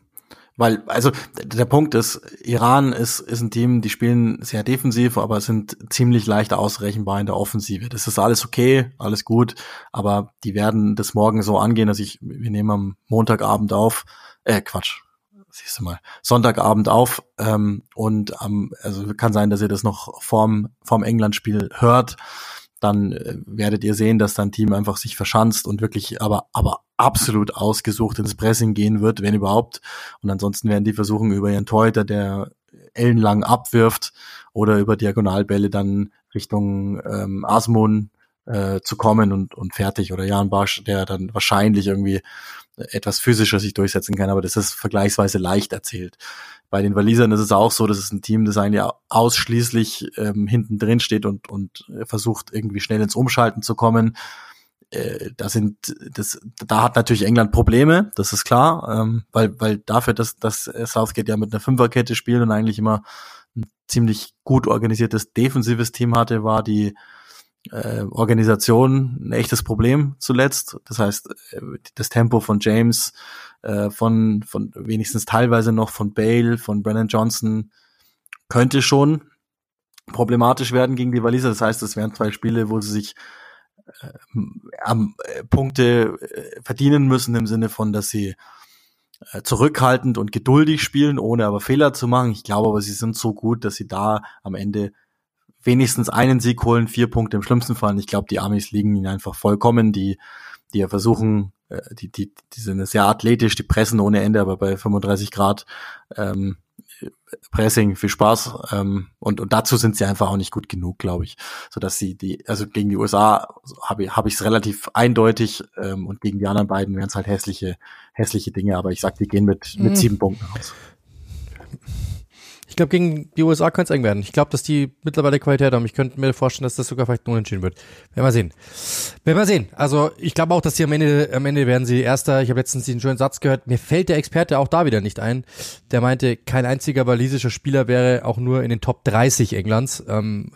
weil, also der Punkt ist, Iran ist, ist ein Team, die spielen sehr defensiv, aber sind ziemlich leicht ausrechenbar in der Offensive. Das ist alles okay, alles gut, aber die werden das morgen so angehen, dass ich, wir nehmen am Montagabend auf, äh, Quatsch, siehst du mal, Sonntagabend auf ähm, und am, also kann sein, dass ihr das noch vorm, vorm England-Spiel hört dann äh, werdet ihr sehen, dass dein Team einfach sich verschanzt und wirklich aber, aber absolut ausgesucht ins Pressing gehen wird, wenn überhaupt. Und ansonsten werden die versuchen, über ihren Torhüter, der ellenlang abwirft oder über Diagonalbälle dann Richtung ähm, Asmun äh, zu kommen und, und fertig. Oder Jan Barsch, der dann wahrscheinlich irgendwie etwas physischer sich durchsetzen kann, aber das ist vergleichsweise leicht erzählt. Bei den Walisern ist es auch so, dass es ein Team, das eigentlich ausschließlich ähm, hinten drin steht und, und versucht, irgendwie schnell ins Umschalten zu kommen. Äh, da sind, das, da hat natürlich England Probleme, das ist klar, ähm, weil, weil dafür, dass, dass Southgate ja mit einer Fünferkette spielt und eigentlich immer ein ziemlich gut organisiertes defensives Team hatte, war die äh, Organisation ein echtes Problem zuletzt. Das heißt, äh, das Tempo von James, äh, von, von wenigstens teilweise noch von Bale, von Brennan Johnson könnte schon problematisch werden gegen die Waliser. Das heißt, es wären zwei Spiele, wo sie sich äh, am äh, Punkte äh, verdienen müssen im Sinne von, dass sie äh, zurückhaltend und geduldig spielen, ohne aber Fehler zu machen. Ich glaube aber, sie sind so gut, dass sie da am Ende wenigstens einen Sieg holen, vier Punkte im schlimmsten Fall. ich glaube, die Amis liegen ihnen einfach vollkommen. Die, die ja versuchen, äh, die, die, die sind sehr athletisch, die pressen ohne Ende, aber bei 35 Grad ähm, Pressing, viel Spaß. Ähm, und, und dazu sind sie einfach auch nicht gut genug, glaube ich. So dass sie die, also gegen die USA habe hab ich es relativ eindeutig ähm, und gegen die anderen beiden wären es halt hässliche, hässliche Dinge, aber ich sag, die gehen mit, mit mhm. sieben Punkten raus. Ich glaube, gegen die USA könnte es eng werden. Ich glaube, dass die mittlerweile Qualität haben. Ich könnte mir vorstellen, dass das sogar vielleicht Unentschieden wird. Werden wir sehen. Werden wir sehen. Also ich glaube auch, dass sie am Ende, am Ende werden sie Erster. Ich habe letztens den schönen Satz gehört. Mir fällt der Experte auch da wieder nicht ein. Der meinte, kein einziger walisischer Spieler wäre auch nur in den Top 30 Englands. Ähm,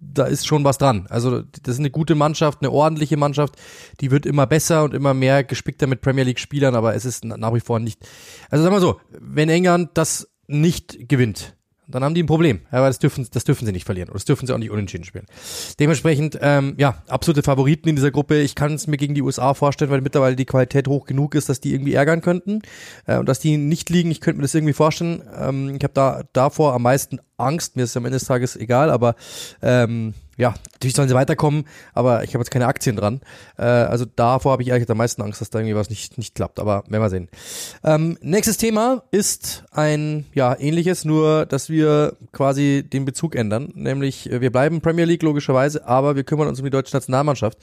da ist schon was dran. Also das ist eine gute Mannschaft, eine ordentliche Mannschaft. Die wird immer besser und immer mehr gespickter mit Premier League Spielern, aber es ist nach wie vor nicht. Also sag mal so, wenn England das nicht gewinnt, dann haben die ein Problem. Aber das dürfen, das dürfen sie nicht verlieren. Und das dürfen sie auch nicht unentschieden spielen. Dementsprechend, ähm, ja, absolute Favoriten in dieser Gruppe. Ich kann es mir gegen die USA vorstellen, weil mittlerweile die Qualität hoch genug ist, dass die irgendwie ärgern könnten. Äh, und dass die nicht liegen, ich könnte mir das irgendwie vorstellen. Ähm, ich habe da davor am meisten Angst. Mir ist am Ende des Tages egal, aber ähm, ja, natürlich sollen sie weiterkommen, aber ich habe jetzt keine Aktien dran. Äh, also davor habe ich eigentlich am meisten Angst, dass da irgendwie was nicht, nicht klappt, aber werden wir sehen. Ähm, nächstes Thema ist ein, ja, ähnliches, nur dass wir quasi den Bezug ändern. Nämlich, äh, wir bleiben Premier League logischerweise, aber wir kümmern uns um die deutsche Nationalmannschaft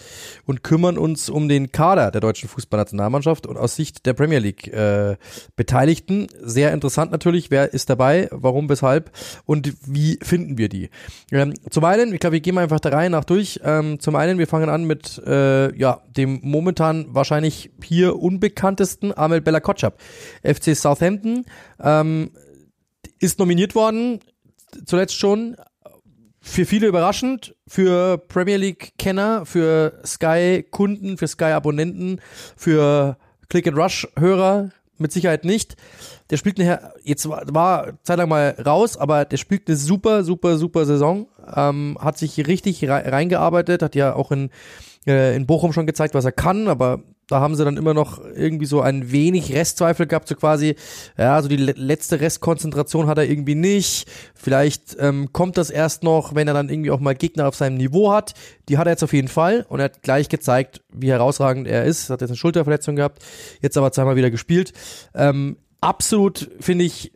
und kümmern uns um den Kader der deutschen Fußballnationalmannschaft und aus Sicht der Premier League äh, Beteiligten. Sehr interessant natürlich, wer ist dabei, warum, weshalb und wie finden wir die. Ähm, zum einen, ich glaube, wir gehen mal einfach der Reihe nach durch. Ähm, zum einen, wir fangen an mit äh, ja, dem momentan wahrscheinlich hier unbekanntesten Amel Bella Kotschap. FC Southampton ähm, ist nominiert worden, zuletzt schon. Für viele überraschend, für Premier League-Kenner, für Sky-Kunden, für Sky-Abonnenten, für Click-and-Rush-Hörer mit Sicherheit nicht. Der spielt eine, jetzt war, war zeitlang mal raus, aber der spielt eine super, super, super Saison. Ähm, hat sich richtig reingearbeitet, hat ja auch in, äh, in Bochum schon gezeigt, was er kann, aber da haben sie dann immer noch irgendwie so ein wenig Restzweifel gehabt, so quasi, ja, so die letzte Restkonzentration hat er irgendwie nicht. Vielleicht ähm, kommt das erst noch, wenn er dann irgendwie auch mal Gegner auf seinem Niveau hat. Die hat er jetzt auf jeden Fall und er hat gleich gezeigt, wie herausragend er ist. Hat jetzt eine Schulterverletzung gehabt, jetzt aber zweimal wieder gespielt. Ähm, absolut finde ich,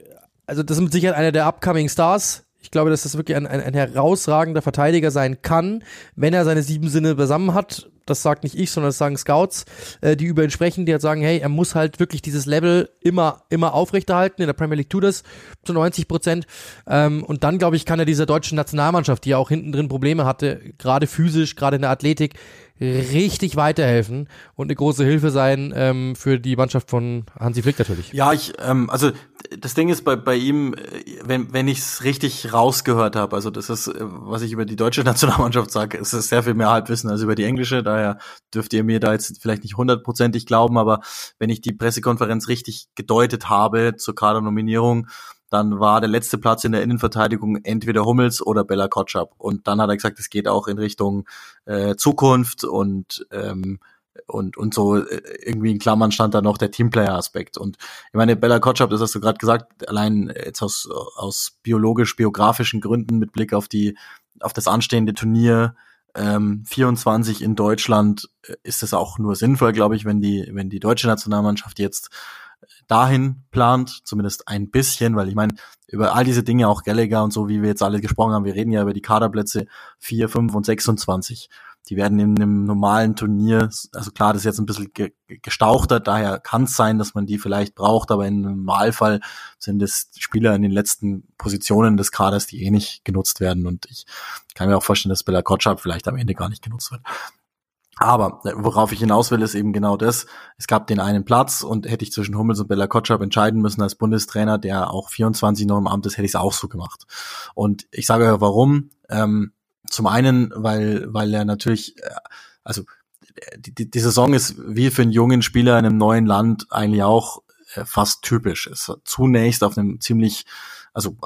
also das ist mit Sicherheit einer der upcoming Stars ich glaube, dass das wirklich ein, ein, ein herausragender Verteidiger sein kann, wenn er seine sieben Sinne beisammen hat. Das sagt nicht ich, sondern das sagen Scouts, äh, die über ihn sprechen, die halt sagen, hey, er muss halt wirklich dieses Level immer, immer aufrechterhalten. In der Premier League tut das zu 90 Prozent. Ähm, und dann, glaube ich, kann er dieser deutschen Nationalmannschaft, die ja auch hinten drin Probleme hatte, gerade physisch, gerade in der Athletik, richtig weiterhelfen und eine große Hilfe sein ähm, für die Mannschaft von Hansi Flick natürlich. Ja, ich, ähm, also das Ding ist bei, bei ihm, wenn, wenn ich es richtig rausgehört habe, also das ist, was ich über die deutsche Nationalmannschaft sage, ist es sehr viel mehr Halbwissen als über die englische, daher dürft ihr mir da jetzt vielleicht nicht hundertprozentig glauben, aber wenn ich die Pressekonferenz richtig gedeutet habe zur Kadernominierung, dann war der letzte Platz in der Innenverteidigung entweder Hummels oder Bella Kotschap. Und dann hat er gesagt, es geht auch in Richtung äh, Zukunft und ähm, und und so äh, irgendwie in Klammern stand da noch der Teamplayer-Aspekt. Und ich meine, Bella Kotschap, das hast du gerade gesagt, allein jetzt aus aus biologisch-biografischen Gründen mit Blick auf die auf das anstehende Turnier ähm, 24 in Deutschland äh, ist es auch nur sinnvoll, glaube ich, wenn die wenn die deutsche Nationalmannschaft jetzt dahin plant, zumindest ein bisschen, weil ich meine, über all diese Dinge, auch Gallagher und so, wie wir jetzt alle gesprochen haben, wir reden ja über die Kaderplätze 4, 5 und 26. Die werden in einem normalen Turnier, also klar, das ist jetzt ein bisschen ge gestauchter, daher kann es sein, dass man die vielleicht braucht, aber im Normalfall sind es Spieler in den letzten Positionen des Kaders, die eh nicht genutzt werden. Und ich kann mir auch vorstellen, dass Bella Kotschap vielleicht am Ende gar nicht genutzt wird. Aber äh, worauf ich hinaus will, ist eben genau das. Es gab den einen Platz und hätte ich zwischen Hummels und Bella Kotschap entscheiden müssen als Bundestrainer, der auch 24 noch im Amt ist, hätte ich es auch so gemacht. Und ich sage ja, warum. Ähm, zum einen, weil, weil er natürlich, äh, also die, die, die Saison ist wie für einen jungen Spieler in einem neuen Land eigentlich auch äh, fast typisch. Es zunächst auf einem ziemlich, also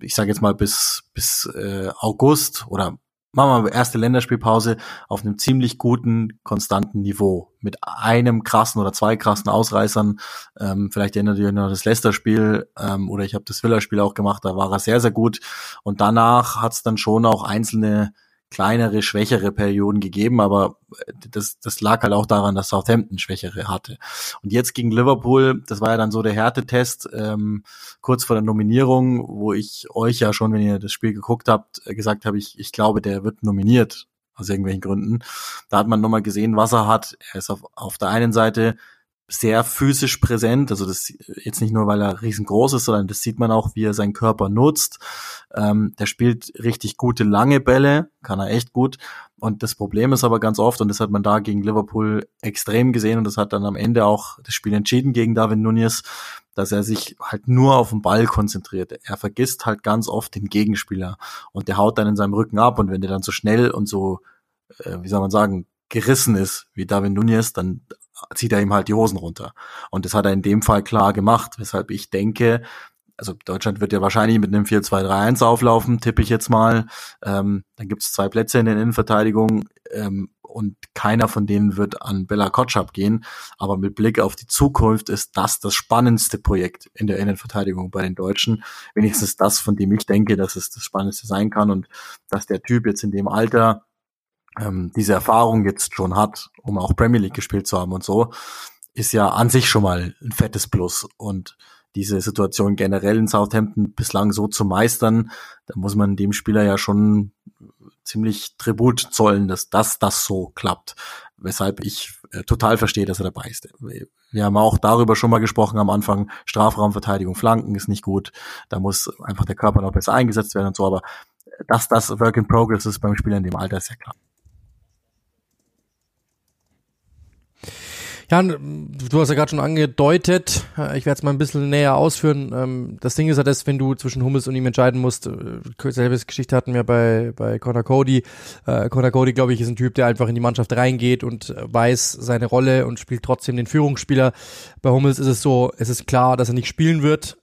ich sage jetzt mal bis bis äh, August oder machen wir erste Länderspielpause auf einem ziemlich guten, konstanten Niveau. Mit einem krassen oder zwei krassen Ausreißern. Ähm, vielleicht erinnert ihr euch noch das Leicester-Spiel ähm, oder ich habe das Villa-Spiel auch gemacht, da war er sehr, sehr gut. Und danach hat es dann schon auch einzelne kleinere, schwächere Perioden gegeben, aber äh, das, das lag halt auch daran, dass Southampton schwächere hatte. Und jetzt gegen Liverpool, das war ja dann so der Härtetest, ähm, kurz vor der Nominierung, wo ich euch ja schon, wenn ihr das Spiel geguckt habt, äh, gesagt habe, ich, ich glaube, der wird nominiert aus irgendwelchen Gründen. Da hat man nochmal gesehen, was er hat. Er ist auf, auf der einen Seite sehr physisch präsent. Also das jetzt nicht nur, weil er riesengroß ist, sondern das sieht man auch, wie er seinen Körper nutzt. Ähm, der spielt richtig gute lange Bälle, kann er echt gut. Und das Problem ist aber ganz oft, und das hat man da gegen Liverpool extrem gesehen, und das hat dann am Ende auch das Spiel entschieden gegen David Nunez, dass er sich halt nur auf den Ball konzentriert. Er vergisst halt ganz oft den Gegenspieler und der haut dann in seinem Rücken ab und wenn der dann so schnell und so, äh, wie soll man sagen, gerissen ist wie David Nunez, dann zieht er ihm halt die Hosen runter. Und das hat er in dem Fall klar gemacht, weshalb ich denke, also Deutschland wird ja wahrscheinlich mit einem 4-2-3-1 auflaufen, tippe ich jetzt mal. Ähm, dann gibt es zwei Plätze in der Innenverteidigung ähm, und keiner von denen wird an Bella Kotschap gehen. Aber mit Blick auf die Zukunft ist das das spannendste Projekt in der Innenverteidigung bei den Deutschen. Wenigstens das, von dem ich denke, dass es das Spannendste sein kann und dass der Typ jetzt in dem Alter ähm, diese Erfahrung jetzt schon hat, um auch Premier League gespielt zu haben und so, ist ja an sich schon mal ein fettes Plus. Und diese Situation generell in Southampton bislang so zu meistern, da muss man dem Spieler ja schon ziemlich Tribut zollen, dass das, das so klappt. Weshalb ich äh, total verstehe, dass er dabei ist. Wir haben auch darüber schon mal gesprochen am Anfang. Strafraumverteidigung, Flanken ist nicht gut. Da muss einfach der Körper noch besser eingesetzt werden und so. Aber dass das Work in Progress ist beim Spieler in dem Alter, ist ja klar. Ja, du hast ja gerade schon angedeutet, äh, ich werde es mal ein bisschen näher ausführen. Ähm, das Ding ist ja das, wenn du zwischen Hummels und ihm entscheiden musst, äh, selbe Geschichte hatten wir bei, bei Connor Cody. Äh, Connor Cody, glaube ich, ist ein Typ, der einfach in die Mannschaft reingeht und weiß seine Rolle und spielt trotzdem den Führungsspieler. Bei Hummels ist es so, es ist klar, dass er nicht spielen wird,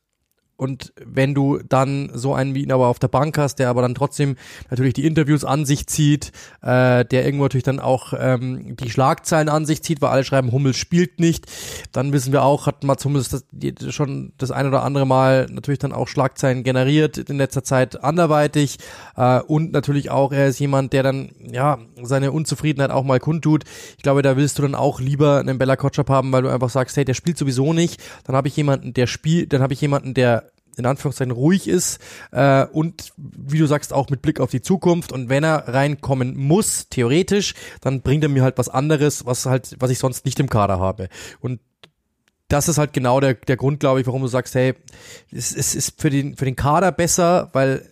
Und wenn du dann so einen wie ihn aber auf der Bank hast, der aber dann trotzdem natürlich die Interviews an sich zieht, äh, der irgendwo natürlich dann auch ähm, die Schlagzeilen an sich zieht, weil alle schreiben, Hummels spielt nicht, dann wissen wir auch, hat Mats Hummels das, schon das ein oder andere Mal natürlich dann auch Schlagzeilen generiert in letzter Zeit anderweitig äh, und natürlich auch, er ist jemand, der dann ja seine Unzufriedenheit auch mal kundtut. Ich glaube, da willst du dann auch lieber einen Bella Kotschap haben, weil du einfach sagst, hey, der spielt sowieso nicht, dann habe ich jemanden, der spielt, dann habe ich jemanden, der in Anführungszeichen ruhig ist äh, und wie du sagst auch mit Blick auf die Zukunft. Und wenn er reinkommen muss theoretisch dann bringt er mir halt was anderes was halt was ich sonst nicht im Kader habe. Und das ist halt genau der, der Grund, glaube ich, warum du sagst, hey, es, es ist für den, für den Kader besser, weil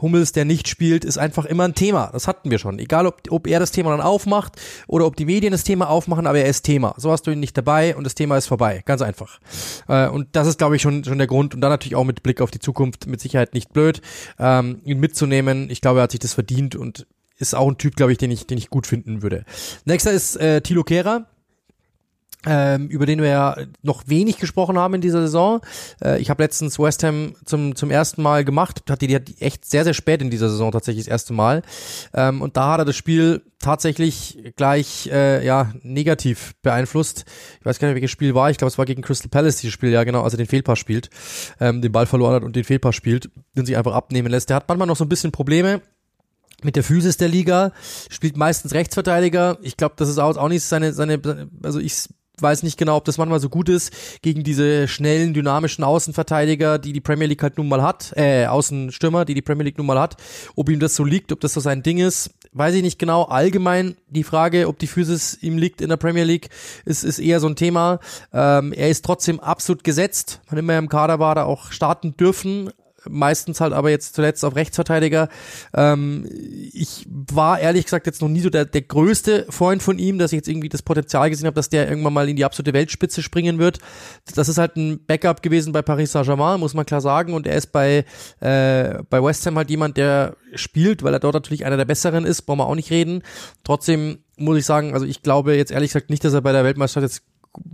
Hummels, der nicht spielt, ist einfach immer ein Thema. Das hatten wir schon. Egal, ob, ob er das Thema dann aufmacht oder ob die Medien das Thema aufmachen, aber er ist Thema. So hast du ihn nicht dabei und das Thema ist vorbei. Ganz einfach. Äh, und das ist, glaube ich, schon, schon der Grund. Und dann natürlich auch mit Blick auf die Zukunft mit Sicherheit nicht blöd, ähm, ihn mitzunehmen. Ich glaube, er hat sich das verdient und ist auch ein Typ, glaube ich, den ich, den ich gut finden würde. Nächster ist äh, Thilo Kehrer ähm, über den wir ja noch wenig gesprochen haben in dieser Saison. Äh, ich habe letztens West Ham zum, zum ersten Mal gemacht, hat die, die hat echt sehr, sehr spät in dieser Saison tatsächlich das erste Mal. Ähm, und da hat er das Spiel tatsächlich gleich äh, ja negativ beeinflusst. Ich weiß gar nicht, welches Spiel war. Ich glaube, es war gegen Crystal Palace dieses Spiel, ja genau, als er den Fehlpass spielt, ähm, den Ball verloren hat und den Fehlpass spielt, den sich einfach abnehmen lässt. Der hat manchmal noch so ein bisschen Probleme mit der Physis der Liga, spielt meistens Rechtsverteidiger. Ich glaube, das ist auch, nicht seine, seine, also ich weiß nicht genau, ob das manchmal so gut ist gegen diese schnellen, dynamischen Außenverteidiger, die die Premier League halt nun mal hat, äh, Außenstürmer, die die Premier League nun mal hat. Ob ihm das so liegt, ob das so sein Ding ist, weiß ich nicht genau. Allgemein die Frage, ob die Physis ihm liegt in der Premier League, ist, ist eher so ein Thema. Ähm, er ist trotzdem absolut gesetzt. Wann immer er im Kader war, da auch starten dürfen meistens halt aber jetzt zuletzt auf Rechtsverteidiger. Ähm, ich war ehrlich gesagt jetzt noch nie so der, der größte Freund von ihm, dass ich jetzt irgendwie das Potenzial gesehen habe, dass der irgendwann mal in die absolute Weltspitze springen wird. Das ist halt ein Backup gewesen bei Paris Saint-Germain, muss man klar sagen. Und er ist bei, äh, bei West Ham halt jemand, der spielt, weil er dort natürlich einer der Besseren ist, brauchen wir auch nicht reden. Trotzdem muss ich sagen, also ich glaube jetzt ehrlich gesagt nicht, dass er bei der Weltmeisterschaft jetzt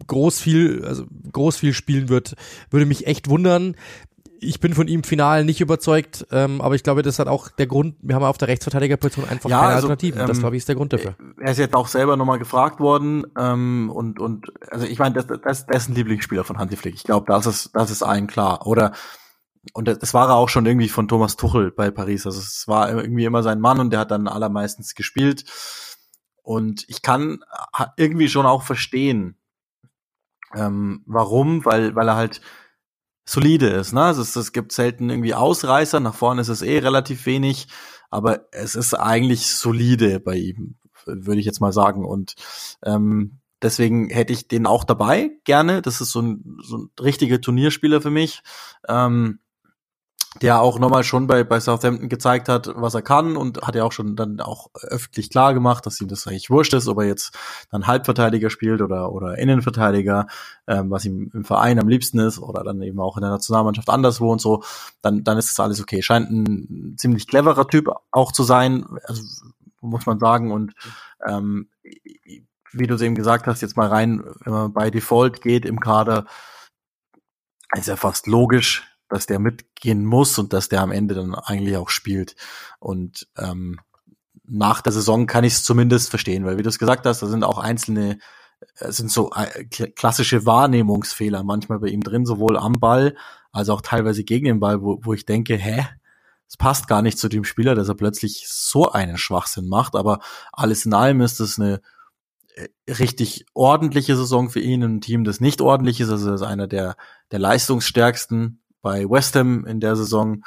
groß viel, also groß viel spielen wird, würde mich echt wundern ich bin von ihm final nicht überzeugt, ähm, aber ich glaube, das hat auch der Grund, wir haben auf der Rechtsverteidigerposition einfach ja, keine also, Alternativen. Ähm, das glaube ich ist der Grund dafür. Er ist jetzt auch selber nochmal gefragt worden ähm, und und also ich meine, das, das, das ist ein Lieblingsspieler von Hansi Flick. Ich glaube, das ist das ist allen klar. Oder und das war er auch schon irgendwie von Thomas Tuchel bei Paris. Also es war irgendwie immer sein Mann und der hat dann allermeistens gespielt. Und ich kann irgendwie schon auch verstehen, ähm, warum, weil weil er halt solide ist. Ne? Also es, es gibt selten irgendwie Ausreißer, nach vorne ist es eh relativ wenig, aber es ist eigentlich solide bei ihm, würde ich jetzt mal sagen. Und ähm, deswegen hätte ich den auch dabei, gerne. Das ist so ein, so ein richtiger Turnierspieler für mich. Ähm, der auch nochmal schon bei, bei Southampton gezeigt hat, was er kann und hat ja auch schon dann auch öffentlich klar gemacht, dass ihm das eigentlich wurscht ist, ob er jetzt dann Halbverteidiger spielt oder, oder Innenverteidiger, ähm, was ihm im Verein am liebsten ist oder dann eben auch in der Nationalmannschaft anderswo und so, dann, dann ist das alles okay. Scheint ein ziemlich cleverer Typ auch zu sein, also muss man sagen und ähm, wie du es eben gesagt hast, jetzt mal rein, wenn man bei Default geht im Kader, ist ja fast logisch, dass der mitgehen muss und dass der am Ende dann eigentlich auch spielt. Und ähm, nach der Saison kann ich es zumindest verstehen, weil wie du es gesagt hast, da sind auch einzelne, äh, sind so äh, klassische Wahrnehmungsfehler manchmal bei ihm drin, sowohl am Ball als auch teilweise gegen den Ball, wo, wo ich denke, hä, es passt gar nicht zu dem Spieler, dass er plötzlich so einen Schwachsinn macht, aber alles in allem ist es eine äh, richtig ordentliche Saison für ihn, ein Team, das nicht ordentlich ist, also ist einer der, der leistungsstärksten bei West Ham in der Saison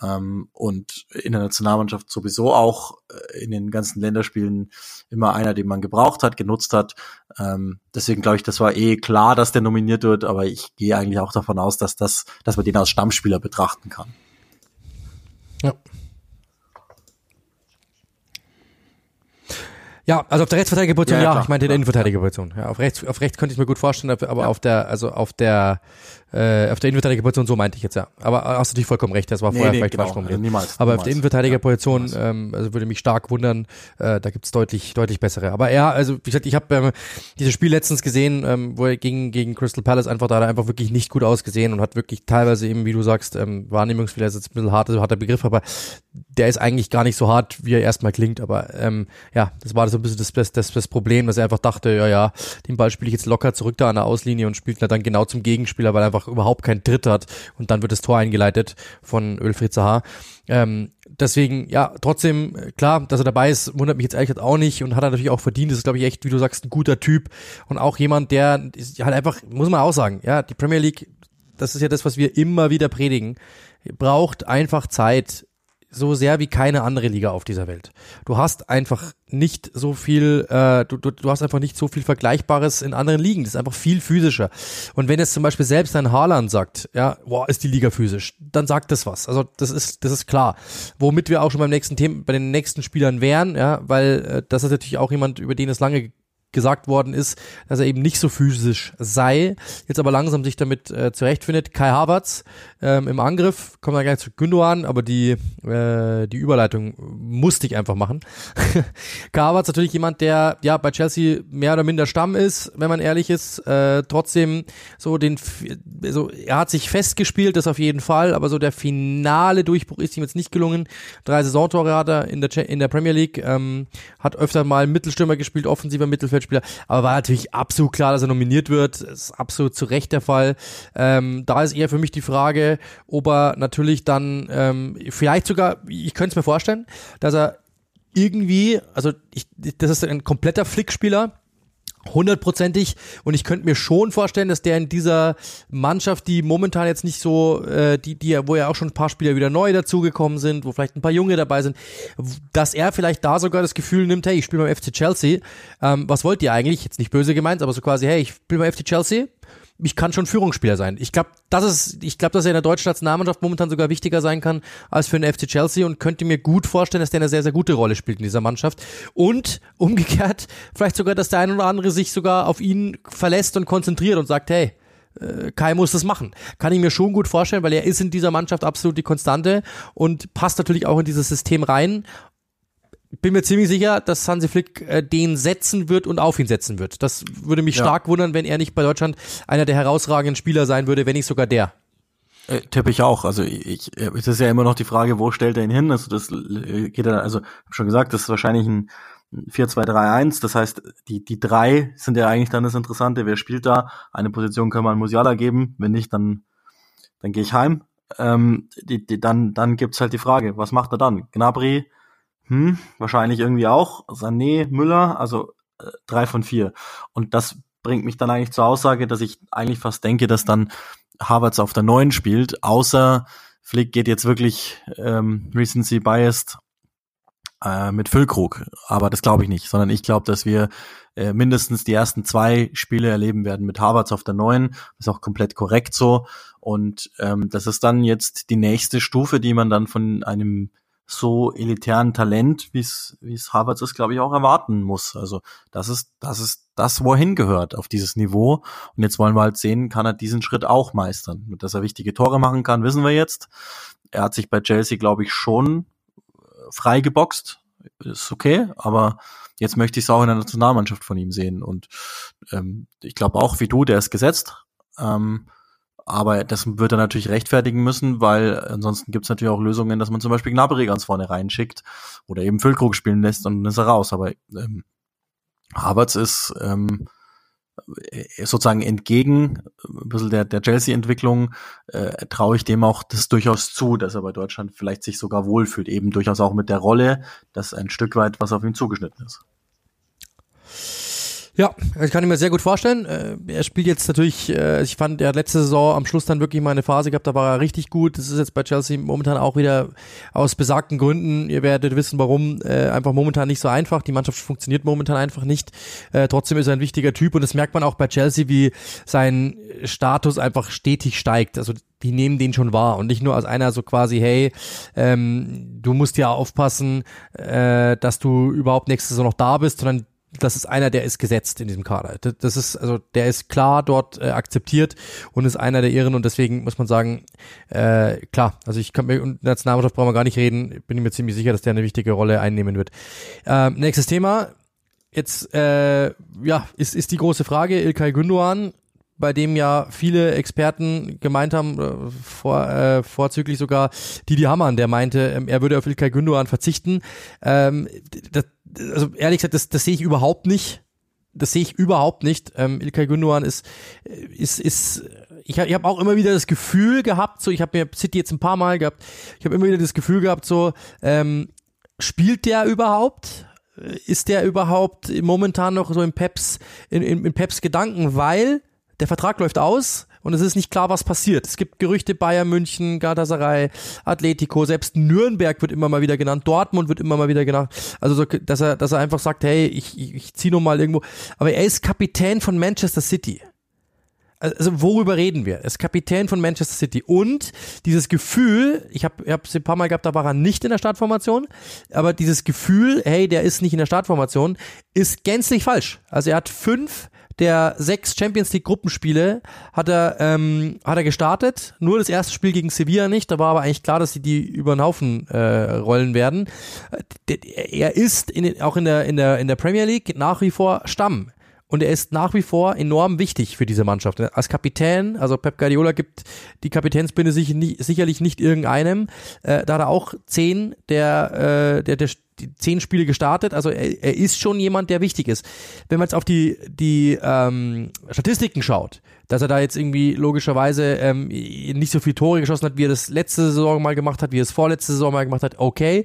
ähm, und in der Nationalmannschaft sowieso auch äh, in den ganzen Länderspielen immer einer, den man gebraucht hat, genutzt hat. Ähm, deswegen glaube ich, das war eh klar, dass der nominiert wird, aber ich gehe eigentlich auch davon aus, dass das, dass man den als Stammspieler betrachten kann. Ja. Ja, also auf der Rechtsverteidigerposition, ja, Ja, ja, ich der klar, Innenverteidigerposition. Ja, auf rechts, auf rechts könnte ich mir gut vorstellen, aber auf der, also auf der, äh, auf der Innenverteidigerposition, so meinte ich jetzt ja. Aber hast du natürlich vollkommen recht, das war Nee, vorher nee, vielleicht genau, falsch formuliert. also niemals, aber auf niemals. der Innenverteidigerposition, Ja, ähm, also würde mich stark wundern, äh, da gibt's deutlich, deutlich bessere. Aber ja, also wie gesagt, ich habe ähm, dieses Spiel letztens gesehen, ähm, wo er gegen, gegen Crystal Palace einfach da hat er einfach wirklich nicht gut ausgesehen und hat wirklich teilweise eben, wie du sagst, ähm, Wahrnehmungsfehler ist jetzt ein bisschen hart, harter Begriff, aber der ist eigentlich gar nicht so hart, wie er erstmal klingt. Aber ähm, ja, das war so ein bisschen das, das, das, das Problem, dass er einfach dachte, ja, ja, den Ball spiele ich jetzt locker zurück da an der Auslinie und spielt dann genau zum Gegenspieler, weil er einfach überhaupt keinen Tritt hat und dann wird das Tor eingeleitet von Ölfried Zaha. Ähm, deswegen, ja, trotzdem, äh, klar, dass er dabei ist, wundert mich jetzt ehrlich gesagt auch nicht und hat er natürlich auch verdient. Das ist, glaube ich, echt, wie du sagst, ein guter Typ und auch jemand, der ist halt einfach, muss man auch sagen, ja, die Premier League, das ist ja das, was wir immer wieder predigen, braucht einfach Zeit, so sehr wie keine andere Liga auf dieser Welt. Du hast einfach nicht so viel, äh, du, du, du hast einfach nicht so viel Vergleichbares in anderen Ligen. Das ist einfach viel physischer. Und wenn jetzt zum Beispiel selbst ein Haaland sagt, ja, boah, ist die Liga physisch, dann sagt das was. Also das ist, das ist klar. Womit wir auch schon beim nächsten Thema, bei den nächsten Spielern wären, ja, weil äh, das ist natürlich auch jemand, über den es lange gesagt worden ist, dass er eben nicht so physisch sei, jetzt aber langsam sich damit äh, zurechtfindet. Kai Havertz ähm, im Angriff, kommen wir gleich zu Gündogan, aber die, äh, die Überleitung musste ich einfach machen. Kai Havertz natürlich jemand, der ja bei Chelsea mehr oder minder Stamm ist, wenn man ehrlich ist, äh, trotzdem so den, so, er hat sich festgespielt, das auf jeden Fall, aber so der finale Durchbruch ist ihm jetzt nicht gelungen. Drei Saisontore hat er in der, in der Premier League, ähm, hat öfter mal Mittelstürmer gespielt, offensiver Mittelfeldspieler, aber war natürlich absolut klar, dass er nominiert wird. Ist absolut zu Recht der Fall. Ähm, da ist eher für mich die Frage, ob er natürlich dann ähm, vielleicht sogar, ich könnte es mir vorstellen, dass er irgendwie, also ich, das ist ein kompletter Flickspieler, hundertprozentig. Und ich könnte mir schon vorstellen, dass der in dieser Mannschaft, die momentan jetzt nicht so, äh, die, die, wo ja auch schon ein paar Spieler wieder neu dazugekommen sind, wo vielleicht ein paar Junge dabei sind, dass er vielleicht da sogar das Gefühl nimmt, hey, ich spiele beim FC Chelsea, ähm, was wollt ihr eigentlich? Jetzt nicht böse gemeint, aber so quasi, hey, ich spiele beim FC Chelsea, ich kann schon Führungsspieler sein. Ich glaube, das ist, ich glaube, dass er in der deutschen Nationalmannschaft momentan sogar wichtiger sein kann als für den FC Chelsea und könnte mir gut vorstellen, dass der eine sehr, sehr gute Rolle spielt in dieser Mannschaft. Und umgekehrt, vielleicht sogar, dass der ein oder andere sich sogar auf ihn verlässt und konzentriert und sagt, hey, äh, Kai muss das machen. Kann ich mir schon gut vorstellen, weil er ist in dieser Mannschaft absolut die Konstante und passt natürlich auch in dieses System rein bin mir ziemlich sicher, dass Hansi Flick äh, den setzen wird und auf ihn setzen wird. Das würde mich Ja. stark wundern, wenn er nicht bei Deutschland einer der herausragenden Spieler sein würde, wenn nicht sogar der. Äh, tippe ich auch. Also ich, äh, es ist ja immer noch die Frage, wo stellt er ihn hin? Also das äh, geht ja, also hab schon gesagt, das ist wahrscheinlich ein 4-2-3-1. Das heißt, die, die drei sind ja eigentlich dann das Interessante. Wer spielt da? Eine Position kann man Musiala geben. Wenn nicht, dann, dann gehe ich heim. Ähm, die, die, dann, dann gibt's halt die Frage, was macht er dann? Gnabry, hm, wahrscheinlich irgendwie auch. Sané, Müller, also äh, drei von vier. Und das bringt mich dann eigentlich zur Aussage, dass ich eigentlich fast denke, dass dann Havertz auf der neuen spielt, außer Flick geht jetzt wirklich ähm, Recency Biased äh, mit Füllkrug. Aber das glaube ich nicht, sondern ich glaube, dass wir äh, mindestens die ersten zwei Spiele erleben werden mit Havertz auf der neuen. Ist auch komplett korrekt so. Und ähm, das ist dann jetzt die nächste Stufe, die man dann von einem so elitären Talent, wie es wie es Havertz ist, glaube ich, auch erwarten muss. Also das ist das ist das, wo er hingehört auf dieses Niveau. Und jetzt wollen wir halt sehen, kann er diesen Schritt auch meistern. Dass er wichtige Tore machen kann, wissen wir jetzt. Er hat sich bei Chelsea, glaube ich, schon äh, frei geboxt. Ist okay, aber jetzt möchte ich es auch in der Nationalmannschaft von ihm sehen. Und ähm, ich glaube auch, wie du, der ist gesetzt. Ähm, aber das wird er natürlich rechtfertigen müssen, weil ansonsten gibt es natürlich auch Lösungen, dass man zum Beispiel Gnabry ganz vorne reinschickt oder eben Füllkrug spielen lässt und dann ist er raus. Aber ähm, Havertz ist ähm, sozusagen entgegen ein bisschen der, der Chelsea-Entwicklung, äh, traue ich dem auch das durchaus zu, dass er bei Deutschland vielleicht sich sogar wohlfühlt, eben durchaus auch mit der Rolle, dass ein Stück weit was auf ihn zugeschnitten ist. Ja, das kann ich mir sehr gut vorstellen. Äh, er spielt jetzt natürlich, äh, ich fand, er hat letzte Saison am Schluss dann wirklich mal eine Phase gehabt, da war er richtig gut. Das ist jetzt bei Chelsea momentan auch wieder aus besagten Gründen, ihr werdet wissen warum, äh, einfach momentan nicht so einfach. Die Mannschaft funktioniert momentan einfach nicht. Trotzdem ist er ein wichtiger Typ und das merkt man auch bei Chelsea, wie sein Status einfach stetig steigt. Also die nehmen den schon wahr und nicht nur als einer so quasi, hey, ähm, du musst ja aufpassen, äh, dass du überhaupt nächste Saison noch da bist, sondern das ist einer, der ist gesetzt in diesem Kader. Das ist, also der ist klar dort äh, akzeptiert und ist einer der Ehren und deswegen muss man sagen, äh, klar, also ich kann mir, und Nationalmannschaft brauchen wir gar nicht reden, bin ich mir ziemlich sicher, dass der eine wichtige Rolle einnehmen wird. Ähm, nächstes Thema, jetzt, äh, ja, ist, ist die große Frage, Ilkay Gündoğan, bei dem ja viele Experten gemeint haben, äh, vor, äh, vorzüglich sogar Didi Hamann, der meinte, ähm, er würde auf Ilkay Gündoğan verzichten. Ähm, das, also ehrlich gesagt, das, das sehe ich überhaupt nicht. Das sehe ich überhaupt nicht. Ähm, Ilkay Gündoğan ist, ist, ist, ich habe ich hab auch immer wieder das Gefühl gehabt, so, ich habe mir City jetzt ein paar Mal gehabt, ich habe immer wieder das Gefühl gehabt, so, ähm, spielt der überhaupt? Ist der überhaupt momentan noch so im Peps, in, in, in Peps Gedanken? Weil der Vertrag läuft aus und es ist nicht klar, was passiert. Es gibt Gerüchte Bayern München, Galatasaray, Atletico, selbst Nürnberg wird immer mal wieder genannt, Dortmund wird immer mal wieder genannt. Also so, dass er, dass er einfach sagt, hey, ich, ich, ich zieh noch mal irgendwo. Aber er ist Kapitän von Manchester City. Also worüber reden wir? Er ist Kapitän von Manchester City und dieses Gefühl, ich habe es ein paar Mal gehabt, da war er nicht in der Startformation, aber dieses Gefühl, hey, der ist nicht in der Startformation, ist gänzlich falsch. Also er hat fünf der sechs Champions League Gruppenspiele hat er, ähm, hat er gestartet. Nur das erste Spiel gegen Sevilla nicht. Da war aber eigentlich klar, dass sie die über den Haufen äh, rollen werden. Er ist in, auch in der, in, der, in der Premier League nach wie vor Stamm. Und er ist nach wie vor enorm wichtig für diese Mannschaft. Als Kapitän, also Pep Guardiola gibt die Kapitänsbinde sich nicht, sicherlich nicht irgendeinem. Äh, da hat er auch zehn der, äh, der, der die zehn Spiele gestartet, also er, er ist schon jemand, der wichtig ist. Wenn man jetzt auf die, die ähm, Statistiken schaut, dass er da jetzt irgendwie logischerweise ähm, nicht so viele Tore geschossen hat, wie er das letzte Saison mal gemacht hat, wie er es vorletzte Saison mal gemacht hat, okay.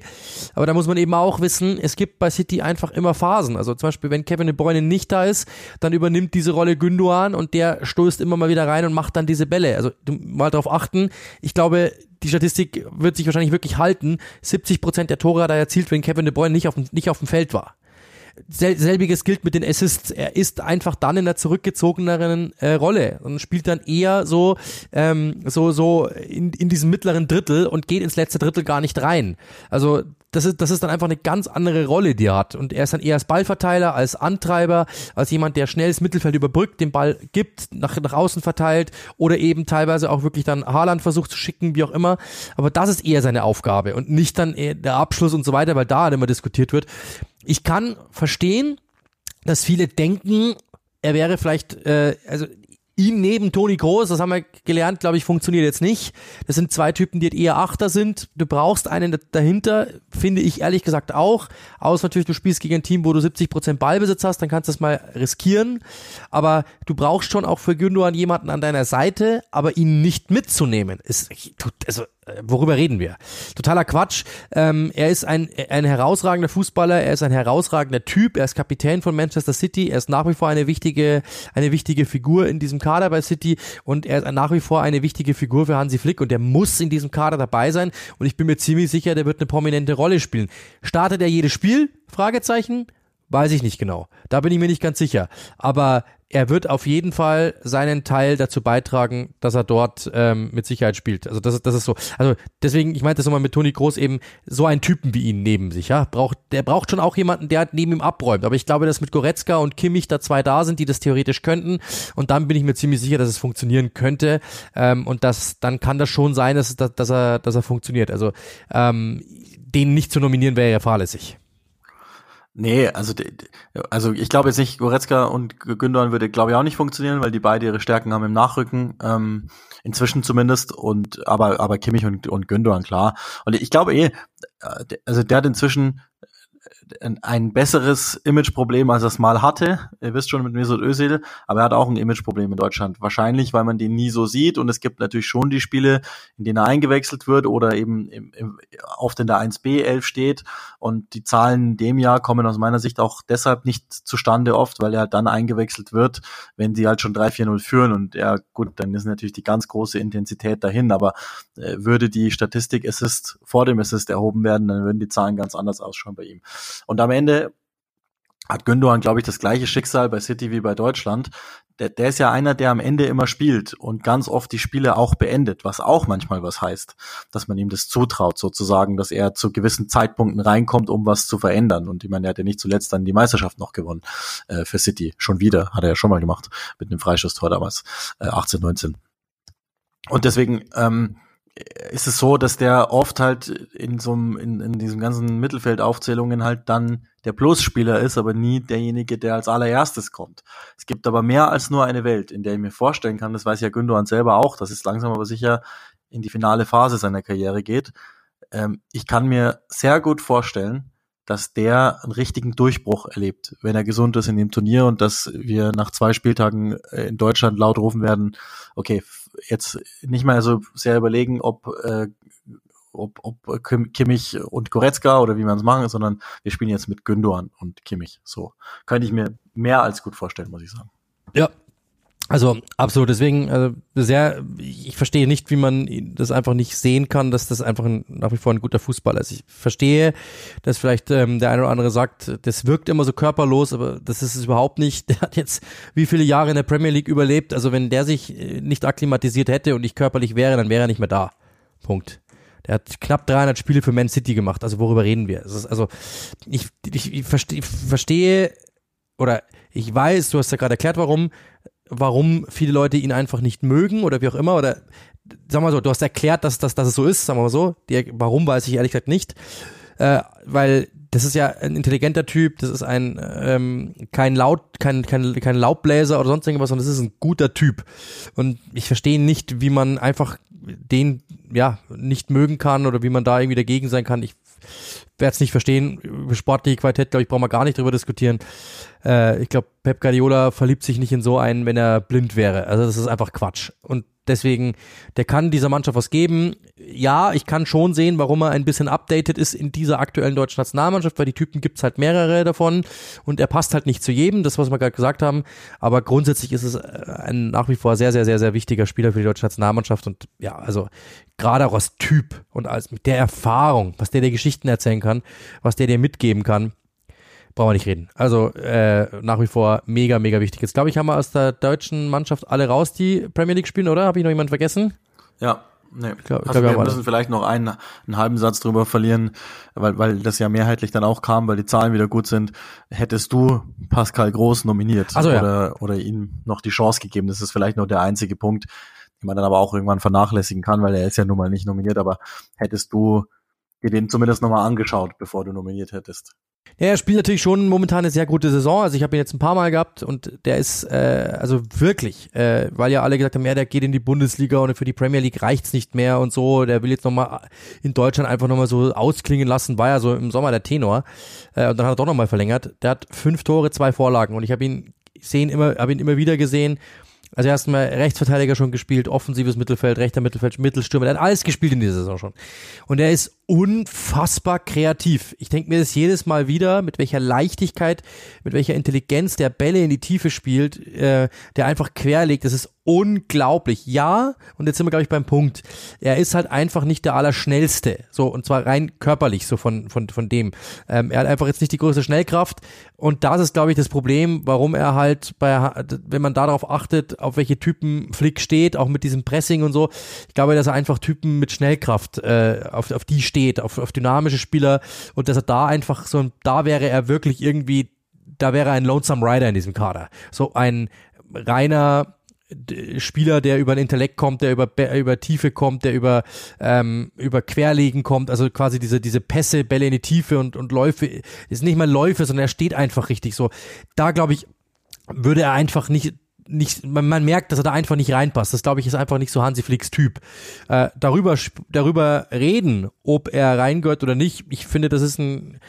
Aber da muss man eben auch wissen, es gibt bei City einfach immer Phasen. Also zum Beispiel, wenn Kevin De Bruyne nicht da ist, dann übernimmt diese Rolle Gündogan und der stößt immer mal wieder rein und macht dann diese Bälle. Also mal darauf achten. Ich glaube, die Statistik wird sich wahrscheinlich wirklich halten. 70 Prozent der Tore hat er erzielt, wenn Kevin De Bruyne nicht auf dem, nicht auf dem Feld war. Selbiges gilt mit den Assists. Er ist einfach dann in der zurückgezogeneren äh, Rolle und spielt dann eher so, ähm, so, so in, in diesem mittleren Drittel und geht ins letzte Drittel gar nicht rein. Also das ist, das ist dann einfach eine ganz andere Rolle, die er hat. Und er ist dann eher als Ballverteiler, als Antreiber, als jemand, der schnell das Mittelfeld überbrückt, den Ball gibt, nach, nach außen verteilt oder eben teilweise auch wirklich dann Haaland versucht zu schicken, wie auch immer. Aber das ist eher seine Aufgabe und nicht dann der Abschluss und so weiter, weil da immer diskutiert wird. Ich kann verstehen, dass viele denken, er wäre vielleicht, äh, also ihn neben Toni Groß, das haben wir gelernt, glaube ich, funktioniert jetzt nicht. Das sind zwei Typen, die eher Achter sind. Du brauchst einen dahinter, finde ich ehrlich gesagt auch. Außer natürlich, du spielst gegen ein Team, wo du 70% Ballbesitz hast, dann kannst du das mal riskieren. Aber du brauchst schon auch für Gündogan jemanden an deiner Seite, aber ihn nicht mitzunehmen, ist, also worüber reden wir? Totaler Quatsch. Ähm, er ist ein, ein herausragender Fußballer, er ist ein herausragender Typ, er ist Kapitän von Manchester City, er ist nach wie vor eine wichtige, eine wichtige Figur in diesem Kader bei City und er ist nach wie vor eine wichtige Figur für Hansi Flick und der muss in diesem Kader dabei sein und ich bin mir ziemlich sicher, der wird eine prominente Rolle spielen. Startet er jedes Spiel? Fragezeichen. Weiß ich nicht genau. Da bin ich mir nicht ganz sicher. Aber er wird auf jeden Fall seinen Teil dazu beitragen, dass er dort ähm, mit Sicherheit spielt. Also das das ist so. Also deswegen, ich meinte das nochmal mit Toni Groß eben so einen Typen wie ihn neben sich. Ja, braucht der braucht schon auch jemanden, der neben ihm abräumt. Aber ich glaube, dass mit Goretzka und Kimmich da zwei da sind, die das theoretisch könnten. Und dann bin ich mir ziemlich sicher, dass es funktionieren könnte. Ähm, und das dann kann das schon sein, dass, dass, dass er dass er funktioniert. Also ähm, den nicht zu nominieren wäre ja fahrlässig. Nee, also also ich glaube jetzt nicht, Goretzka und Gündogan würde, glaube ich, auch nicht funktionieren, weil die beide ihre Stärken haben im Nachrücken, ähm, inzwischen zumindest, und aber aber Kimmich und, und Gündogan, klar. Und ich glaube eh, äh, also der hat inzwischen ein besseres Imageproblem, als er es mal hatte. Ihr wisst schon mit Mesut Özil, aber er hat auch ein Imageproblem in Deutschland. Wahrscheinlich, weil man den nie so sieht und es gibt natürlich schon die Spiele, in denen er eingewechselt wird oder eben im, im, oft in der 1B 11 steht und die Zahlen in dem Jahr kommen aus meiner Sicht auch deshalb nicht zustande oft, weil er halt dann eingewechselt wird, wenn sie halt schon 3-4-0 führen und ja gut, dann ist natürlich die ganz große Intensität dahin, aber äh, würde die Statistik Assist vor dem Assist erhoben werden, dann würden die Zahlen ganz anders ausschauen bei ihm. Und am Ende hat Gündogan, glaube ich, das gleiche Schicksal bei City wie bei Deutschland. Der, der ist ja einer, der am Ende immer spielt und ganz oft die Spiele auch beendet, was auch manchmal was heißt, dass man ihm das zutraut, sozusagen, dass er zu gewissen Zeitpunkten reinkommt, um was zu verändern. Und ich meine, er hat ja nicht zuletzt dann die Meisterschaft noch gewonnen äh, für City. Schon wieder, hat er ja schon mal gemacht, mit einem Freischusstor damals, äh, 18, 19. Und deswegen, ähm, ist es so, dass der oft halt in so einem, in, in diesem ganzen Mittelfeldaufzählungen halt dann der Plusspieler ist, aber nie derjenige, der als allererstes kommt. Es gibt aber mehr als nur eine Welt, in der ich mir vorstellen kann, das weiß ja Gündogan selber auch, dass es langsam aber sicher in die finale Phase seiner Karriere geht. Ähm, ich kann mir sehr gut vorstellen, dass der einen richtigen Durchbruch erlebt, wenn er gesund ist in dem Turnier und dass wir nach zwei Spieltagen äh, in Deutschland laut rufen werden, okay, jetzt nicht mal so sehr überlegen, ob, äh, ob, ob Kimmich und Goretzka oder wie man es machen, sondern wir spielen jetzt mit Gündogan und Kimmich. So könnte ich mir mehr als gut vorstellen, muss ich sagen. Ja, also absolut, deswegen also sehr, ich verstehe nicht, wie man das einfach nicht sehen kann, dass das einfach ein, nach wie vor ein guter Fußballer ist. Ich verstehe, dass vielleicht ähm, der eine oder andere sagt, das wirkt immer so körperlos, aber das ist es überhaupt nicht. Der hat jetzt wie viele Jahre in der Premier League überlebt, also wenn der sich äh, nicht akklimatisiert hätte und ich körperlich wäre, dann wäre er nicht mehr da. Punkt. Der hat knapp 300 Spiele für Man City gemacht, also worüber reden wir? also ich, ich, ich, verstehe, ich verstehe oder ich weiß, du hast ja gerade erklärt, warum warum viele Leute ihn einfach nicht mögen oder wie auch immer. Oder sag mal so, du hast erklärt, dass, dass, dass es so ist, sagen wir mal so. Die, warum weiß ich ehrlich gesagt nicht. Äh, weil das ist ja ein intelligenter Typ, das ist ein ähm, kein laut, kein, kein, kein Laubbläser oder sonst irgendwas, sondern das ist ein guter Typ. Und ich verstehe nicht, wie man einfach den ja nicht mögen kann oder wie man da irgendwie dagegen sein kann. Ich werde es nicht verstehen. Über sportliche Qualität, glaube ich, brauchen wir gar nicht drüber diskutieren. Äh, ich glaube, Pep Guardiola verliebt sich nicht in so einen, wenn er blind wäre. Also das ist einfach Quatsch. Und deswegen, der kann dieser Mannschaft was geben. Ja, ich kann schon sehen, warum er ein bisschen updated ist in dieser aktuellen deutschen Nationalmannschaft, weil die Typen gibt's halt mehrere davon und er passt halt nicht zu jedem, das was wir gerade gesagt haben. Aber grundsätzlich ist es äh, ein nach wie vor sehr, sehr, sehr, sehr wichtiger Spieler für die deutsche Nationalmannschaft und ja, also gerade auch als Typ und als mit der Erfahrung, was der dir Geschichten erzählen kann, was der dir mitgeben kann, brauchen wir nicht reden. Also äh, nach wie vor mega, mega wichtig. Jetzt glaube ich, haben wir aus der deutschen Mannschaft alle raus, die Premier League spielen, oder? Habe ich noch jemanden vergessen? Ja. Nee. Ich glaub, also glaub, wir, müssen vielleicht noch einen, einen halben Satz drüber verlieren, weil, weil das ja mehrheitlich dann auch kam, weil die Zahlen wieder gut sind. Hättest du Pascal Groß nominiert also, oder, ja. oder ihm noch die Chance gegeben? Das ist vielleicht noch der einzige Punkt, den man dann aber auch irgendwann vernachlässigen kann, weil er ist ja nun mal nicht nominiert, aber hättest du dir den zumindest nochmal angeschaut, bevor du nominiert hättest? Ja, er spielt natürlich schon momentan eine sehr gute Saison. Also ich habe ihn jetzt ein paar Mal gehabt und der ist äh, also wirklich, äh, weil ja alle gesagt haben, ja, der geht in die Bundesliga und für die Premier League reicht's nicht mehr und so. Der will jetzt nochmal in Deutschland einfach nochmal so ausklingen lassen, war ja so im Sommer der Tenor. Äh, und dann hat er doch nochmal verlängert. Der hat fünf Tore, zwei Vorlagen und ich habe ihn sehen immer, habe ihn immer wieder gesehen also erstmal Rechtsverteidiger schon gespielt, offensives Mittelfeld, rechter Mittelfeld, Mittelstürmer, er hat alles gespielt in dieser Saison schon. Und er ist unfassbar kreativ. Ich denke mir das jedes Mal wieder, mit welcher Leichtigkeit, mit welcher Intelligenz der Bälle in die Tiefe spielt, äh, der einfach querlegt. Das ist unglaublich. Ja, und jetzt sind wir, glaube ich, beim Punkt. Er ist halt einfach nicht der Allerschnellste. So, und zwar rein körperlich, so von, von, von dem. Ähm, er hat einfach jetzt nicht die größte Schnellkraft. Und das ist, glaube ich, das Problem, warum er halt bei, wenn man darauf achtet, auf welche Typen Flick steht, auch mit diesem Pressing und so, ich glaube, dass er einfach Typen mit Schnellkraft, äh, auf, auf die steht, auf, auf dynamische Spieler und dass er da einfach so, da wäre er wirklich irgendwie da wäre ein Lonesome Rider in diesem Kader. So ein reiner Spieler, der über den Intellekt kommt, der über, über Tiefe kommt, der über, ähm, über Querlegen kommt, also quasi diese, diese Pässe, Bälle in die Tiefe und, und Läufe, ist nicht mal Läufe, sondern er steht einfach richtig so. Da glaube ich, würde er einfach nicht nicht, man, man merkt, dass er da einfach nicht reinpasst. Das glaube ich ist einfach nicht so Hansi Flicks Typ. Äh, darüber, darüber reden, ob er reingehört oder nicht, ich finde, das ist ein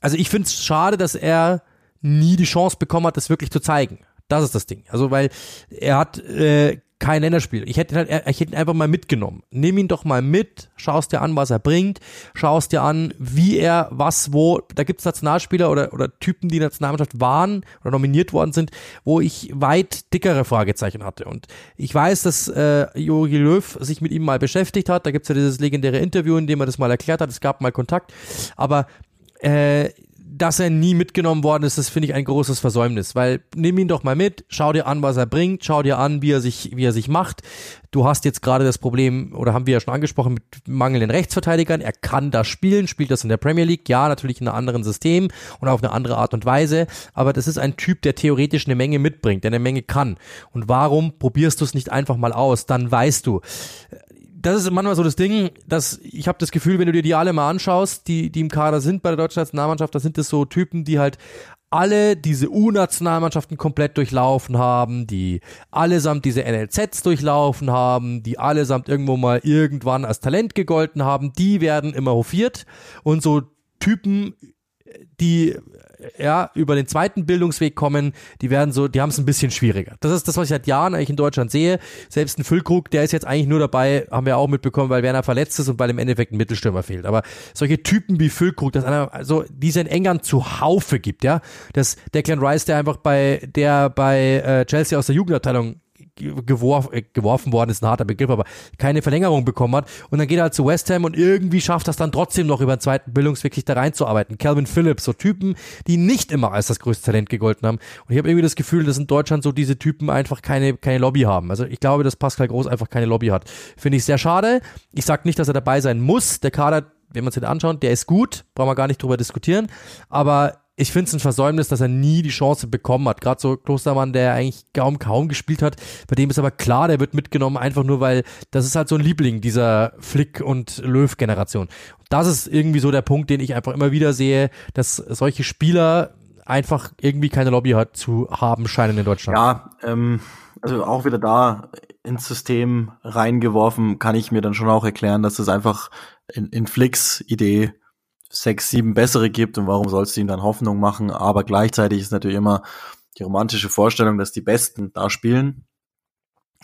also ich finde es schade, dass er nie die Chance bekommen hat, das wirklich zu zeigen. Das ist das Ding. Also weil er hat äh, kein Länderspiel. Ich hätte halt, ich hätte ihn einfach mal mitgenommen. Nimm ihn doch mal mit, schaust dir an, was er bringt, schaust dir an, wie er was wo. Da gibt's Nationalspieler oder oder Typen, die in der Nationalmannschaft waren oder nominiert worden sind, wo ich weit dickere Fragezeichen hatte. Und ich weiß, dass äh, Jogi Löw sich mit ihm mal beschäftigt hat. Da gibt's ja dieses legendäre Interview, in dem er das mal erklärt hat. Es gab mal Kontakt, aber äh, dass er nie mitgenommen worden ist, das finde ich ein großes Versäumnis, weil nimm ihn doch mal mit, schau dir an, was er bringt, schau dir an, wie er sich, wie er sich macht. Du hast jetzt gerade das Problem, oder haben wir ja schon angesprochen, mit mangelnden Rechtsverteidigern. Er kann das spielen, spielt das in der Premier League, ja, natürlich in einem anderen System und auf eine andere Art und Weise, aber das ist ein Typ, der theoretisch eine Menge mitbringt, der eine Menge kann. Und warum probierst du es nicht einfach mal aus? Dann weißt du, das ist manchmal so das Ding, dass ich habe das Gefühl, wenn du dir die alle mal anschaust, die, die im Kader sind bei der deutschen Nationalmannschaft, da sind das so Typen, die halt alle diese U-Nationalmannschaften komplett durchlaufen haben, die allesamt diese NLZs durchlaufen haben, die allesamt irgendwo mal irgendwann als Talent gegolten haben, die werden immer hofiert. Und so Typen, die ja, über den zweiten Bildungsweg kommen, die werden so, die haben es ein bisschen schwieriger. Das ist das, was ich seit Jahren eigentlich in Deutschland sehe. Selbst ein Füllkrug, der ist jetzt eigentlich nur dabei, haben wir auch mitbekommen, weil Werner verletzt ist und weil im Endeffekt ein Mittelstürmer fehlt. Aber solche Typen wie Füllkrug, dass einer, also, die es in England zu Haufe gibt, ja. Das, Declan Rice, der einfach bei, der bei äh, Chelsea aus der Jugendabteilung geworf, äh, geworfen worden ist ein harter Begriff, aber keine Verlängerung bekommen hat. Und dann geht er halt zu West Ham und irgendwie schafft das dann trotzdem noch über den zweiten Bildungsweg sich da reinzuarbeiten. Calvin Phillips, so Typen, die nicht immer als das größte Talent gegolten haben. Und ich habe irgendwie das Gefühl, dass in Deutschland so diese Typen einfach keine, keine Lobby haben. Also ich glaube, dass Pascal Groß einfach keine Lobby hat. Finde ich sehr schade. Ich sage nicht, dass er dabei sein muss. Der Kader, wenn man sich den anschaut, der ist gut, brauchen wir gar nicht drüber diskutieren. Aber ich finde es ein Versäumnis, dass er nie die Chance bekommen hat. Gerade so Klostermann, der eigentlich kaum, kaum gespielt hat. Bei dem ist aber klar, der wird mitgenommen, einfach nur, weil das ist halt so ein Liebling dieser Flick- und Löw-Generation. Das ist irgendwie so der Punkt, den ich einfach immer wieder sehe, dass solche Spieler einfach irgendwie keine Lobby hat zu haben scheinen in Deutschland. Ja, ähm, also auch wieder da ins System reingeworfen, kann ich mir dann schon auch erklären, dass es einfach in, in Flicks Idee sechs, sieben bessere gibt und warum sollst du ihm dann Hoffnung machen? Aber gleichzeitig ist natürlich immer die romantische Vorstellung, dass die Besten da spielen.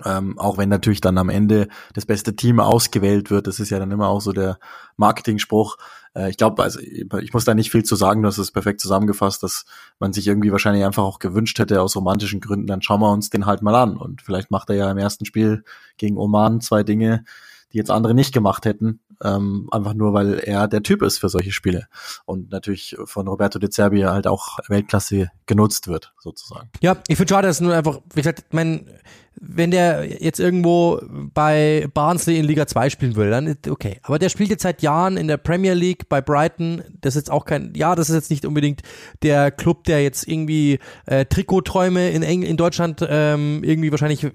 Ähm, auch wenn natürlich dann am Ende das beste Team ausgewählt wird, das ist ja dann immer auch so der Marketing-Spruch. Äh, ich glaube, also ich muss da nicht viel zu sagen, du hast es perfekt zusammengefasst, dass man sich irgendwie wahrscheinlich einfach auch gewünscht hätte aus romantischen Gründen, dann schauen wir uns den halt mal an. Und vielleicht macht er ja im ersten Spiel gegen Oman zwei Dinge, die jetzt andere nicht gemacht hätten, ähm, einfach nur, weil er der Typ ist für solche Spiele und natürlich von Roberto De Zerbi halt auch Weltklasse genutzt wird, sozusagen. Ja, ich finde schade, dass nur einfach, wie gesagt, mein, wenn der jetzt irgendwo bei Barnsley in Liga 2 spielen würde, dann okay. Aber der spielt jetzt seit Jahren in der Premier League bei Brighton. Das ist jetzt auch kein, ja, das ist jetzt nicht unbedingt der Club, der jetzt irgendwie äh, Trikotträume in, Eng in Deutschland ähm, irgendwie wahrscheinlich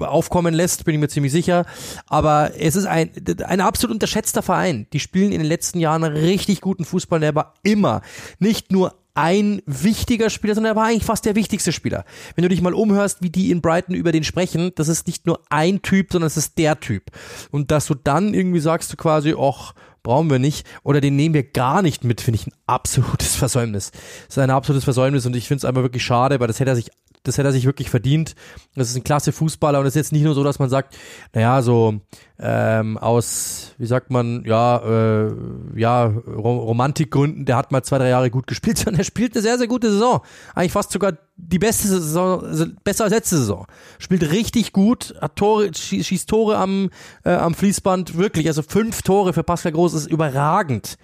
aufkommen lässt, bin ich mir ziemlich sicher. Aber es ist ein, ein absolut unterschätzter Verein. Die spielen in den letzten Jahren richtig guten Fußball. Der war immer nicht nur ein wichtiger Spieler, sondern er war eigentlich fast der wichtigste Spieler. Wenn du dich mal umhörst, wie die in Brighton über den sprechen, das ist nicht nur ein Typ, sondern es ist der Typ. Und dass du dann irgendwie sagst du quasi, ach, brauchen wir nicht oder den nehmen wir gar nicht mit, finde ich ein absolutes Versäumnis. Das ist ein absolutes Versäumnis und ich finde es einfach wirklich schade, weil das hätte er sich das hätte er sich wirklich verdient. Das ist ein klasse Fußballer und es ist jetzt nicht nur so, dass man sagt, naja, so ähm, aus, wie sagt man, ja, äh, ja, Romantikgründen, der hat mal zwei, drei Jahre gut gespielt, sondern er spielt eine sehr, sehr gute Saison. Eigentlich fast sogar die beste Saison, also besser als letzte Saison. Spielt richtig gut, hat Tore, schießt Tore am, äh, am Fließband, wirklich, also fünf Tore für Pascal Groß ist überragend.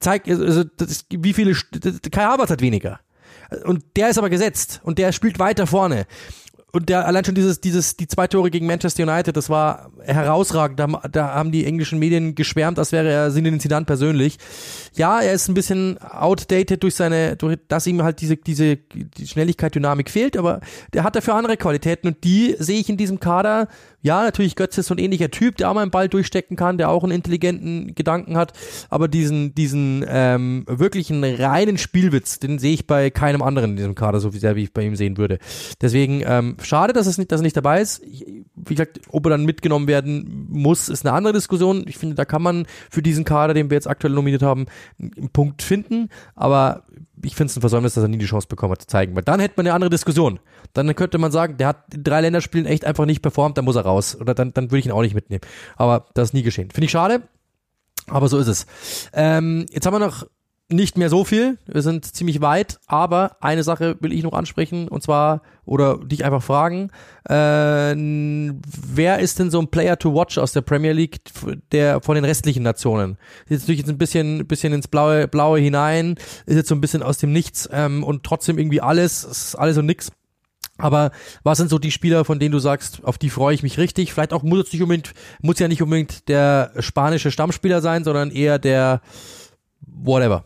Zeigt, also, das, wie viele, Kai Havertz hat weniger. Und der ist aber gesetzt und der spielt weiter vorne und der allein schon dieses, dieses, die zwei Tore gegen Manchester United, das war herausragend. Da, da haben die englischen Medien geschwärmt, als wäre er Zinedine Zidane persönlich. Ja, er ist ein bisschen outdated durch seine, durch, dass ihm halt diese, diese die Schnelligkeit, Dynamik fehlt, aber der hat dafür andere Qualitäten und die sehe ich in diesem Kader. Ja, natürlich Götze ist so ein ähnlicher Typ, der auch mal einen Ball durchstecken kann, der auch einen intelligenten Gedanken hat, aber diesen, diesen ähm, wirklichen reinen Spielwitz, den sehe ich bei keinem anderen in diesem Kader so sehr, wie ich bei ihm sehen würde. Deswegen ähm, schade, dass es nicht, dass er nicht dabei ist. Ich, wie gesagt, ob er dann mitgenommen werden muss, ist eine andere Diskussion. Ich finde, da kann man für diesen Kader, den wir jetzt aktuell nominiert haben, einen Punkt finden. Aber ich finde es ein Versäumnis, dass er nie die Chance bekommen hat zu zeigen. Weil dann hätte man eine andere Diskussion. Dann könnte man sagen, der hat in drei Länderspielen echt einfach nicht performt, dann muss er raus. Oder dann, dann würde ich ihn auch nicht mitnehmen. Aber das ist nie geschehen. Finde ich schade. Aber so ist es. Ähm, jetzt haben wir noch nicht mehr so viel. Wir sind ziemlich weit, aber eine Sache will ich noch ansprechen und zwar oder dich einfach fragen: äh, Wer ist denn so ein Player to watch aus der Premier League der von den restlichen Nationen? Ist natürlich jetzt ein bisschen, bisschen ins Blaue, Blaue hinein, ist jetzt so ein bisschen aus dem Nichts ähm, und trotzdem irgendwie alles, ist alles und nix. Aber was sind so die Spieler, von denen du sagst, auf die freue ich mich richtig? Vielleicht auch muss es nicht unbedingt, muss ja nicht unbedingt der spanische Stammspieler sein, sondern eher der whatever.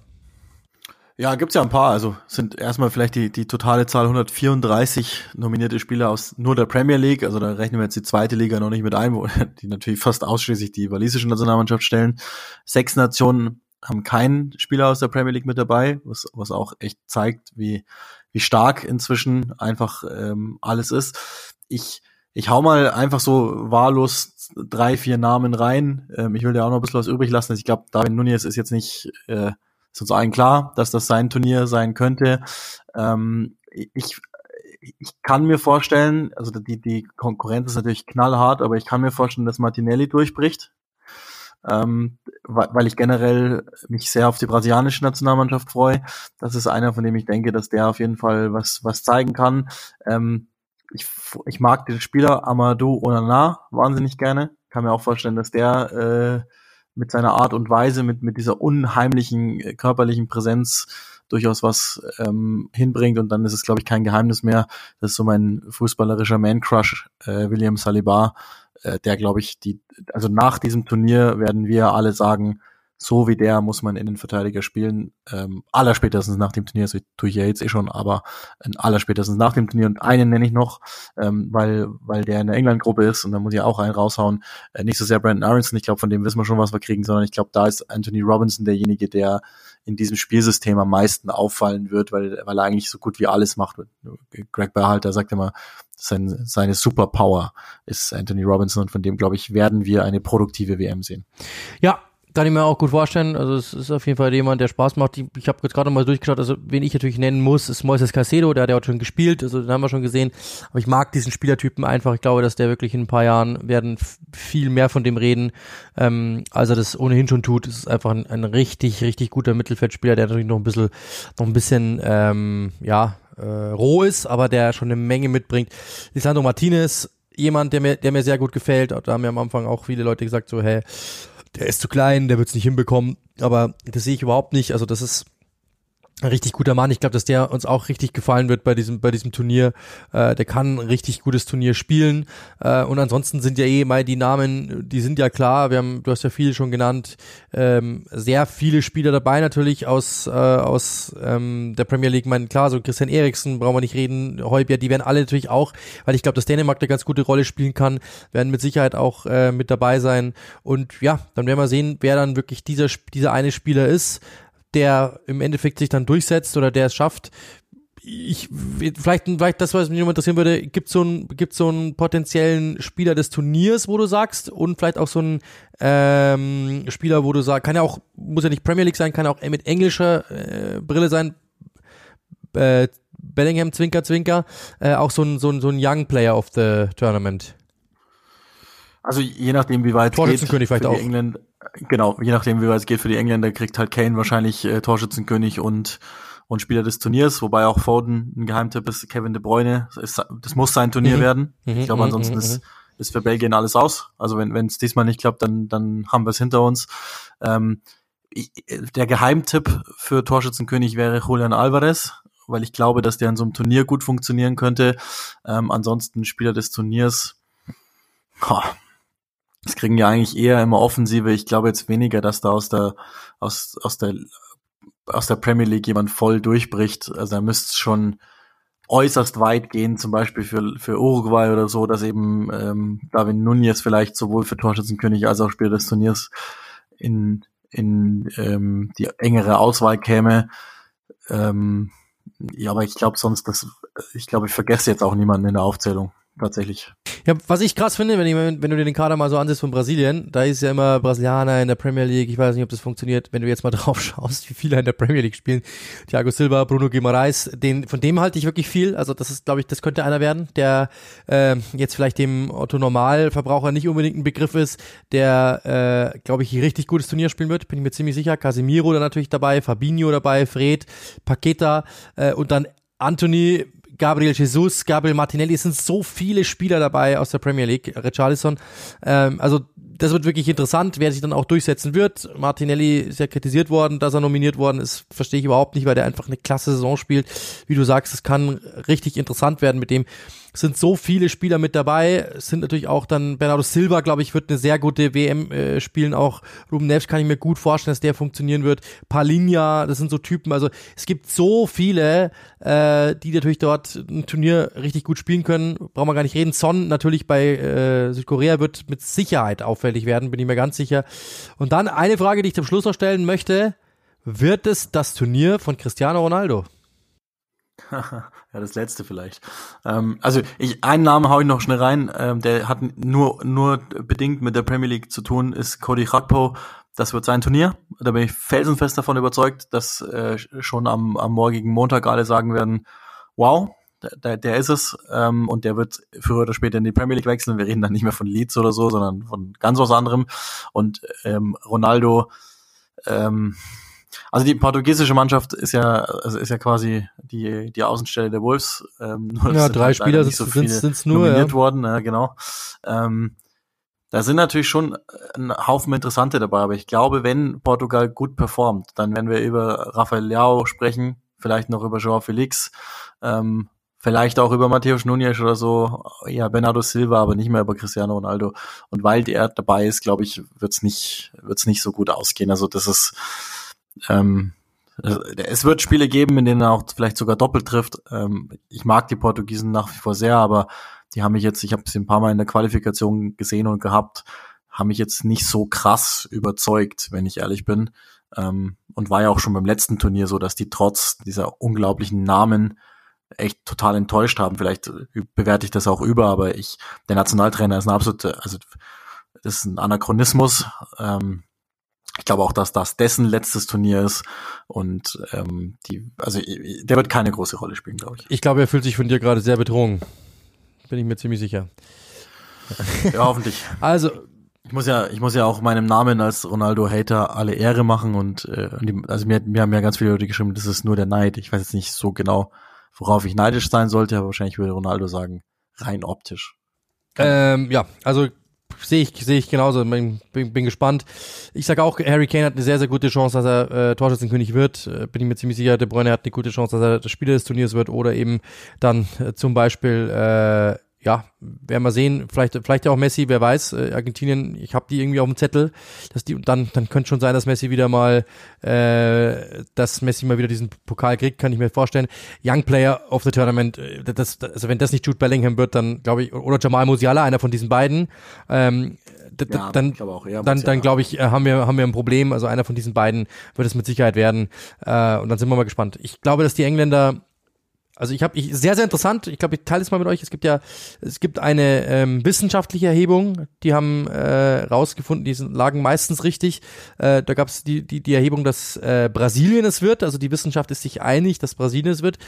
Ja, gibt's ja ein paar. Also sind erstmal vielleicht die, die totale Zahl 134 nominierte Spieler aus nur der Premier League. Also da rechnen wir jetzt die zweite Liga noch nicht mit ein, wo die natürlich fast ausschließlich die walisische Nationalmannschaft stellen. Sechs Nationen haben keinen Spieler aus der Premier League mit dabei, was, was auch echt zeigt, wie, wie stark inzwischen einfach ähm, alles ist. Ich, ich hau mal einfach so wahllos drei, vier Namen rein. Ähm, ich will dir auch noch ein bisschen was übrig lassen. Ich glaube, David Nunez ist jetzt nicht äh, ist uns allen klar, dass das sein Turnier sein könnte. Ähm, ich, ich kann mir vorstellen, also die, die Konkurrenz ist natürlich knallhart, aber ich kann mir vorstellen, dass Martinelli durchbricht. Ähm, weil ich generell mich sehr auf die brasilianische Nationalmannschaft freue. Das ist einer, von dem ich denke, dass der auf jeden Fall was, was zeigen kann. Ähm, ich, ich mag den Spieler Amadou Onana wahnsinnig gerne. Kann mir auch vorstellen, dass der äh, mit seiner Art und Weise, mit, mit dieser unheimlichen äh, körperlichen Präsenz durchaus was ähm, hinbringt und dann ist es, glaube ich, kein Geheimnis mehr. Das ist so mein fußballerischer Man-Crush, äh, William Saliba, äh, der, glaube ich, die, also nach diesem Turnier werden wir alle sagen, so wie der muss man Innenverteidiger spielen. Ähm, allerspätestens nach dem Turnier, das tue ich ja jetzt eh schon, aber äh, allerspätestens nach dem Turnier. Und einen nenne ich noch, ähm, weil, weil der in der England-Gruppe ist und da muss ich auch einen raushauen. Äh, nicht so sehr Brandon Aronson, ich glaube, von dem wissen wir schon, was wir kriegen, sondern ich glaube, da ist Anthony Robinson derjenige, der in diesem Spielsystem am meisten auffallen wird, weil, weil er eigentlich so gut wie alles macht. Greg Berhalter sagt immer, sein, seine Superpower ist Anthony Robinson und von dem, glaube ich, werden wir eine produktive WM sehen. Ja, kann ich mir auch gut vorstellen. Also es ist auf jeden Fall jemand, der Spaß macht. Ich habe jetzt gerade mal durchgeschaut, also wen ich natürlich nennen muss, ist Moises Casedo, der hat ja auch schon gespielt, also den haben wir schon gesehen. Aber ich mag diesen Spielertypen einfach. Ich glaube, dass der wirklich in ein paar Jahren werden viel mehr von dem reden, ähm, als er das ohnehin schon tut. Es ist einfach ein, ein richtig, richtig guter Mittelfeldspieler, der natürlich noch ein bisschen, noch ein bisschen, ähm, ja, äh, roh ist, aber der schon eine Menge mitbringt. Lisandro Martinez, jemand, der mir, der mir sehr gut gefällt. Da haben mir am Anfang auch viele Leute gesagt, so, hey, der ist zu klein, der wird es nicht hinbekommen. Aber das sehe ich überhaupt nicht. Also das ist richtig guter Mann. Ich glaube, dass der uns auch richtig gefallen wird bei diesem bei diesem Turnier. Äh, der kann richtig gutes Turnier spielen. Äh, und ansonsten sind ja eh mal die Namen, die sind ja klar. Wir haben, du hast ja viele schon genannt, ähm, sehr viele Spieler dabei natürlich aus äh, aus ähm, der Premier League. Meine, klar, so Christian Eriksen brauchen wir nicht reden, Heubier, die werden alle natürlich auch, weil ich glaube, dass Dänemark eine ganz gute Rolle spielen kann, werden mit Sicherheit auch äh, mit dabei sein. Und ja, dann werden wir sehen, wer dann wirklich dieser dieser eine Spieler ist der im Endeffekt sich dann durchsetzt oder der es schafft. Ich, vielleicht, vielleicht das, was mich interessieren würde, gibt so einen, gibt so einen potenziellen Spieler des Turniers, wo du sagst, und vielleicht auch so einen ähm, Spieler, wo du sagst, kann ja auch, muss ja nicht Premier League sein, kann auch mit englischer äh, Brille sein. Äh, Bellingham, Zwinker, Zwinker, äh, auch so ein, so ein, so ein Young Player of the Tournament. Also je nachdem, wie weit geht vielleicht für auch. England, genau, je nachdem, wie weit es geht für die Engländer, kriegt halt Kane wahrscheinlich äh, Torschützenkönig und und Spieler des Turniers, wobei auch Foden ein Geheimtipp ist, Kevin De Bruyne. Das, ist, das muss sein Turnier mhm. werden. Mhm, ich glaube, mhm, ansonsten mhm, ist, ist für Belgien alles aus. Also wenn es diesmal nicht klappt, dann, dann haben wir es hinter uns. Ähm, ich, der Geheimtipp für Torschützenkönig wäre Julian Alvarez, weil ich glaube, dass der in so einem Turnier gut funktionieren könnte. Ähm, ansonsten Spieler des Turniers, boah, das kriegen ja eigentlich eher immer Offensive. Ich glaube jetzt weniger, dass da aus der, aus, aus der, aus der Premier League jemand voll durchbricht. Also da müsste schon äußerst weit gehen, zum Beispiel für, für Uruguay oder so, dass eben ähm, David Nunez vielleicht sowohl für Torschützenkönig als auch Spieler des Turniers in, in ähm, die engere Auswahl käme. Ähm, ja, aber ich glaube sonst, dass ich glaube, ich vergesse jetzt auch niemanden in der Aufzählung. Tatsächlich. Ja, was ich krass finde, wenn, ich, wenn du dir den Kader mal so ansiehst von Brasilien, da ist ja immer Brasilianer in der Premier League, ich weiß nicht, ob das funktioniert, wenn du jetzt mal drauf schaust, wie viele in der Premier League spielen. Thiago Silva, Bruno Guimaraes, den, von dem halte ich wirklich viel, also das ist, glaube ich, das könnte einer werden, der äh, jetzt vielleicht dem Otto Normalverbraucher nicht unbedingt ein Begriff ist, der, äh, glaube ich, richtig gutes Turnier spielen wird, bin ich mir ziemlich sicher. Casemiro da natürlich dabei, Fabinho dabei, Fred, Paqueta äh, und dann Anthony Gabriel Jesus, Gabriel Martinelli, es sind so viele Spieler dabei aus der Premier League, Richarlison. Ähm, also das wird wirklich interessant, wer sich dann auch durchsetzen wird. Martinelli ist ja kritisiert worden, dass er nominiert worden ist, verstehe ich überhaupt nicht, weil der einfach eine klasse Saison spielt. Wie du sagst, es kann richtig interessant werden mit dem. Sind so viele Spieler mit dabei. Es sind natürlich auch dann Bernardo Silva, glaube ich, wird eine sehr gute WM äh, spielen. Auch Ruben Neves kann ich mir gut vorstellen, dass der funktionieren wird. Palinja, das sind so Typen. Also es gibt so viele, äh, die natürlich dort ein Turnier richtig gut spielen können. Brauchen wir gar nicht reden. Son natürlich bei äh, Südkorea wird mit Sicherheit auffällig werden, bin ich mir ganz sicher. Und dann eine Frage, die ich zum Schluss noch stellen möchte. Wird es das Turnier von Cristiano Ronaldo? ja, das letzte vielleicht. Ähm, also ich, einen Namen hau ich noch schnell rein, ähm, der hat nur, nur bedingt mit der Premier League zu tun, ist Cody Gakpo. Das wird sein Turnier. Da bin ich felsenfest davon überzeugt, dass äh, schon am, am morgigen Montag alle sagen werden, wow, der, der ist es ähm, und der wird früher oder später in die Premier League wechseln. Wir reden dann nicht mehr von Leeds oder so, sondern von ganz was anderem. Und ähm, Ronaldo, ähm, also die portugiesische Mannschaft ist ja, also ist ja quasi die, die Außenstelle der Wolves. Ähm, nur ja, drei halt Spieler sind so sind's nur, nominiert ja. worden, ja, genau. Ähm, da sind natürlich schon ein Haufen Interessante dabei, aber ich glaube, wenn Portugal gut performt, dann werden wir über Rafael Leao sprechen, vielleicht noch über Joao Felix, ähm, vielleicht auch über Matthäus Nunez oder so, ja, Bernardo Silva, aber nicht mehr über Cristiano Ronaldo. Und weil der dabei ist, glaube ich, wird's nicht, wird's nicht so gut ausgehen. Also das ist, ähm, es wird Spiele geben, in denen er auch vielleicht sogar doppelt trifft. Ähm, ich mag die Portugiesen nach wie vor sehr, aber die haben mich jetzt, ich habe sie ein paar Mal in der Qualifikation gesehen und gehabt, haben mich jetzt nicht so krass überzeugt, wenn ich ehrlich bin. Ähm, und war ja auch schon beim letzten Turnier so, dass die trotz dieser unglaublichen Namen echt total enttäuscht haben. Vielleicht bewerte ich das auch über, aber ich, der Nationaltrainer ist ein absolute, also das ist ein Anachronismus. Ähm, ich glaube auch, dass das dessen letztes Turnier ist und ähm, die, also der wird keine große Rolle spielen, glaube ich. Ich glaube, er fühlt sich von dir gerade sehr betrogen. Bin ich mir ziemlich sicher. Ja, hoffentlich. Also ich muss ja, ich muss ja auch meinem Namen als Ronaldo-Hater alle Ehre machen und äh, also mir, mir haben ja ganz viele Leute geschrieben, das ist nur der Neid. Ich weiß jetzt nicht so genau, worauf ich neidisch sein sollte, aber wahrscheinlich würde Ronaldo sagen, rein optisch. Ähm, ja, also sehe ich, sehe ich genauso. Bin, bin, bin gespannt. Ich sage auch, Harry Kane hat eine sehr, sehr gute Chance, dass er äh, Torschützenkönig wird. Äh, bin ich mir ziemlich sicher. De Bruyne hat eine gute Chance, dass er der Spieler des Turniers wird oder eben dann äh, zum Beispiel äh, ja, werden wir sehen, vielleicht, vielleicht ja auch Messi, wer weiß, äh, Argentinien, ich habe die irgendwie auf dem Zettel, dass die, dann, dann könnte schon sein, dass Messi wieder mal, äh, dass Messi mal wieder diesen Pokal kriegt, kann ich mir vorstellen. Young Player of the Tournament, äh, das, also wenn das nicht Jude Bellingham wird, dann glaube ich, oder Jamal Musiala, einer von diesen beiden, ähm, ja, dann, auch, ja, dann, dann glaube ich, äh, haben wir, haben wir ein Problem. Also einer von diesen beiden wird es mit Sicherheit werden. Äh, und dann sind wir mal gespannt. Ich glaube, dass die Engländer also ich habe ich sehr sehr interessant. Ich glaube, ich teile es mal mit euch. Es gibt ja es gibt eine ähm, wissenschaftliche Erhebung, die haben äh, rausgefunden, die sind, lagen meistens richtig. Äh, da gab es die, die die Erhebung, dass äh, Brasilien es wird. Also die Wissenschaft ist sich einig, dass Brasilien es wird.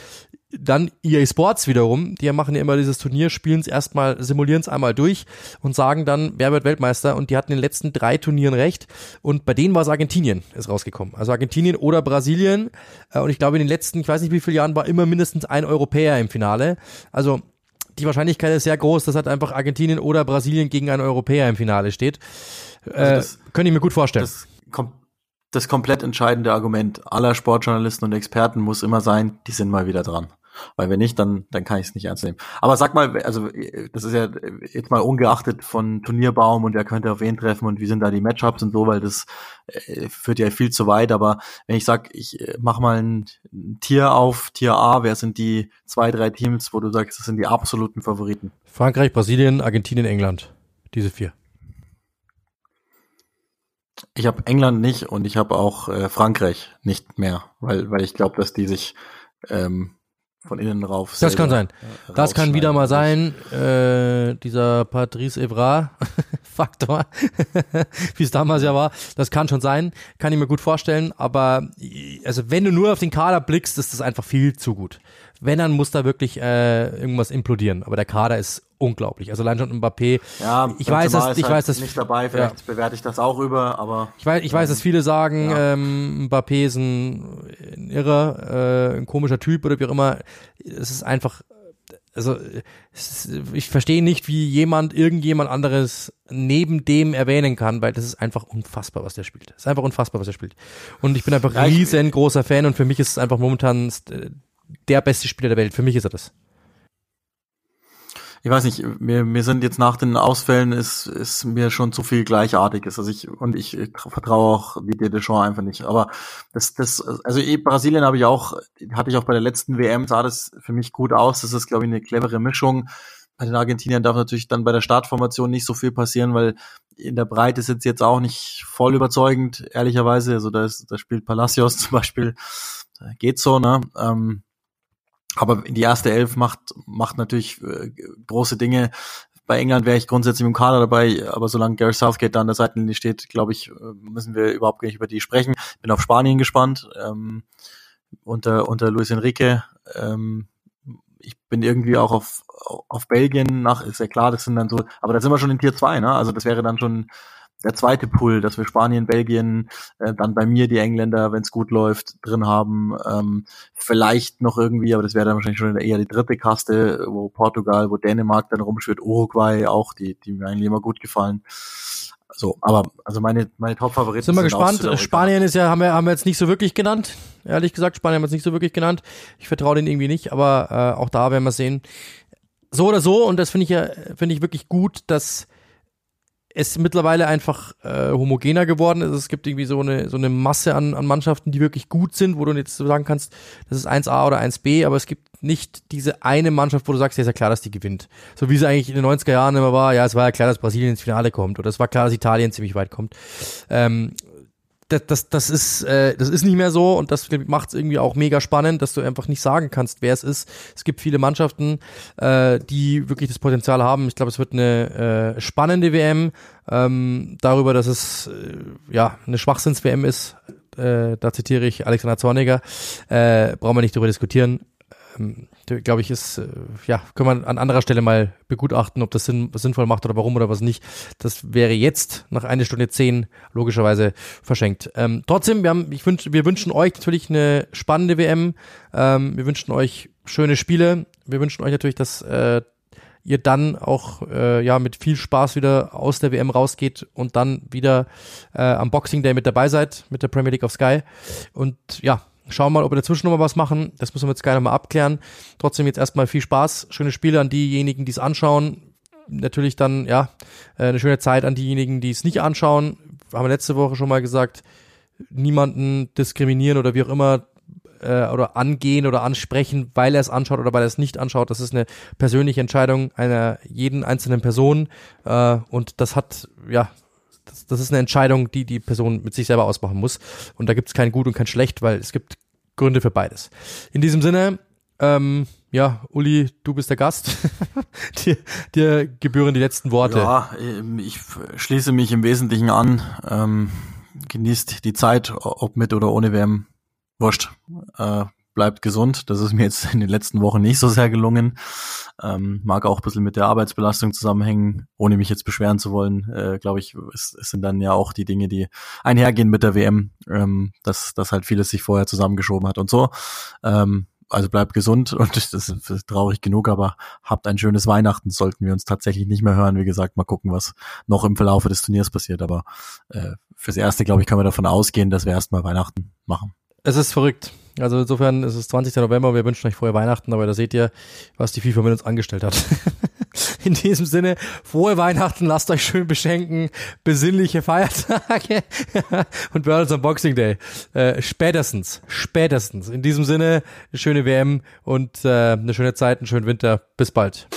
Dann EA Sports wiederum, die machen ja immer dieses Turnier, spielen es erstmal, simulieren es einmal durch und sagen dann, wer wird Weltmeister? Und die hatten in den letzten drei Turnieren recht. Und bei denen war es Argentinien, ist rausgekommen. Also Argentinien oder Brasilien. Äh, und ich glaube, in den letzten, ich weiß nicht wie viele Jahren, war immer mindestens ein Europäer im Finale. Also die Wahrscheinlichkeit ist sehr groß, dass halt einfach Argentinien oder Brasilien gegen einen Europäer im Finale steht. Also äh, das, könnte ich mir gut vorstellen. Das kommt das komplett entscheidende Argument aller Sportjournalisten und Experten muss immer sein, die sind mal wieder dran. Weil wenn nicht, dann, dann kann ich es nicht ernst nehmen. Aber sag mal, also das ist ja jetzt mal ungeachtet von Turnierbaum und wer könnte auf wen treffen und wie sind da die Matchups und so, weil das äh, führt ja viel zu weit. Aber wenn ich sag, ich äh, mach mal ein, Tier auf, Tier A, wer sind die zwei, drei Teams, wo du sagst, das sind die absoluten Favoriten? Frankreich, Brasilien, Argentinien, England. Diese vier. Ich habe England nicht und ich habe auch äh, Frankreich nicht mehr, weil, weil ich glaube, dass die sich ähm, von innen rauf. Das kann sein. Das kann wieder mal sein. Äh, das kann wieder mal sein. Äh, dieser Patrice Evra Faktor, wie es damals ja war. Das kann schon sein. Kann ich mir gut vorstellen. Aber also wenn du nur auf den Kader blickst, ist das einfach viel zu gut. Wenn, dann muss da wirklich äh, irgendwas implodieren. Aber der Kader ist unglaublich. Also allein schon Mbappé. Ja, ich weiß, dass, ich halt weiß, dass nicht dabei. Vielleicht ja. bewerte ich das auch über, aber ich weiß, ich weiß, dass viele sagen, ja. ähm, Mbappé ist ein, ein irrer, äh, ein komischer Typ oder wie auch immer. Es ist einfach, also ich verstehe nicht, wie jemand irgendjemand anderes neben dem erwähnen kann, weil das ist einfach unfassbar, was der spielt. Es ist einfach unfassbar, was er spielt. Und ich bin einfach ja, riesengroßer Fan und für mich ist es einfach momentan äh, der beste Spieler der Welt. Für mich ist er das. Ich weiß nicht, mir, mir sind jetzt nach den Ausfällen ist, ist mir schon zu viel Gleichartiges. Also ich, und ich, vertraue auch Didier Deschamps einfach nicht. Aber das, das, also eh, Brasilien habe ich auch, hatte ich auch bei der letzten WM, sah das für mich gut aus. Das ist, glaube ich, eine clevere Mischung. Bei den Argentiniern darf natürlich dann bei der Startformation nicht so viel passieren, weil in der Breite sind sie jetzt auch nicht voll überzeugend, ehrlicherweise. Also da, ist, da spielt Palacios zum Beispiel, geht so, ne? Ähm, aber die erste Elf macht, macht natürlich äh, große Dinge. Bei England wäre ich grundsätzlich im Kader dabei, aber solange Gary Southgate da an der Seitenlinie steht, glaube ich, äh, müssen wir überhaupt nicht über die sprechen. Bin auf Spanien gespannt, ähm, unter, unter Luis Enrique. Ähm, ich bin irgendwie auch auf, auf Belgien nach, ist ja klar, das sind dann so, aber da sind wir schon in Tier 2, ne? Also das wäre dann schon der zweite Pool, dass wir Spanien, Belgien, äh, dann bei mir die Engländer, wenn es gut läuft, drin haben. Ähm, vielleicht noch irgendwie, aber das wäre dann wahrscheinlich schon eher die dritte Kaste, wo Portugal, wo Dänemark dann rumschwirrt, Uruguay auch, die, die mir eigentlich immer gut gefallen. So, aber also meine meine Top-Favoriten sind wir gespannt. Spanien ist ja haben wir haben wir jetzt nicht so wirklich genannt. Ehrlich gesagt, Spanien haben wir jetzt nicht so wirklich genannt. Ich vertraue denen irgendwie nicht, aber äh, auch da werden wir sehen. So oder so und das finde ich ja finde ich wirklich gut, dass es mittlerweile einfach äh, homogener geworden ist. Es gibt irgendwie so eine, so eine Masse an, an Mannschaften, die wirklich gut sind, wo du jetzt so sagen kannst, das ist 1A oder 1B, aber es gibt nicht diese eine Mannschaft, wo du sagst, ja, ist ja klar, dass die gewinnt. So wie es eigentlich in den 90er Jahren immer war, ja, es war ja klar, dass Brasilien ins Finale kommt oder es war klar, dass Italien ziemlich weit kommt. Ähm, das, das, das ist äh, das ist nicht mehr so und das macht es irgendwie auch mega spannend, dass du einfach nicht sagen kannst, wer es ist. Es gibt viele Mannschaften, äh, die wirklich das Potenzial haben. Ich glaube, es wird eine äh, spannende WM. Ähm, darüber, dass es äh, ja eine Schwachsinns-WM ist, äh, da zitiere ich Alexander Zorniger, äh, brauchen wir nicht darüber diskutieren glaube ich, ist, äh, ja, können wir an anderer Stelle mal begutachten, ob das Sinn, sinnvoll macht oder warum oder was nicht. Das wäre jetzt nach einer Stunde zehn logischerweise verschenkt. Ähm, trotzdem, wir, haben, ich wünsch, wir wünschen euch natürlich eine spannende WM. Ähm, wir wünschen euch schöne Spiele. Wir wünschen euch natürlich, dass äh, ihr dann auch äh, ja mit viel Spaß wieder aus der WM rausgeht und dann wieder äh, am Boxing Day mit dabei seid mit der Premier League of Sky. Und ja, Schauen wir mal, ob wir dazwischen nochmal was machen. Das müssen wir jetzt gerne mal abklären. Trotzdem jetzt erstmal viel Spaß, schöne Spiele an diejenigen, die es anschauen. Natürlich dann, ja, äh, eine schöne Zeit an diejenigen, die es nicht anschauen. Haben wir letzte Woche schon mal gesagt, niemanden diskriminieren oder wie auch immer äh, oder angehen oder ansprechen, weil er es anschaut oder weil er es nicht anschaut. Das ist eine persönliche Entscheidung einer jeden einzelnen Person äh, und das hat ja das, das ist eine Entscheidung, die die Person mit sich selber ausmachen muss. Und da gibt es kein Gut und kein Schlecht, weil es gibt Gründe für beides. In diesem Sinne, ähm, ja, Uli, du bist der Gast. dir, dir gebühren die letzten Worte. Ja, ich schließe mich im Wesentlichen an. Ähm, genießt die Zeit, ob mit oder ohne WM. Wurscht. Äh, bleibt gesund. Das ist mir jetzt in den letzten Wochen nicht so sehr gelungen. Ähm, mag auch ein bisschen mit der Arbeitsbelastung zusammenhängen, ohne mich jetzt beschweren zu wollen. Äh, Glaube ich, es, es, sind dann ja auch die Dinge, die einhergehen mit der WM, ähm, dass, dass halt vieles sich vorher zusammengeschoben hat und so. Ähm, also bleibt gesund und das ist traurig genug, aber habt ein schönes Weihnachten. Sollten wir uns tatsächlich nicht mehr hören. Wie gesagt, mal gucken, was noch im Verlaufe des Turniers passiert. Aber äh, fürs Erste, glaube ich, können wir davon ausgehen, dass wir erstmal Weihnachten machen. Es ist verrückt. Also insofern ist es 20. November, wir wünschen euch frohe Weihnachten, aber da seht ihr, was die FIFA mit uns angestellt hat. In diesem Sinne, frohe Weihnachten, lasst euch schön beschenken, besinnliche Feiertage und wir am Boxing Day. Äh, spätestens, spätestens. In diesem Sinne, eine schöne WM und äh, eine schöne Zeit, einen schönen Winter. Bis bald.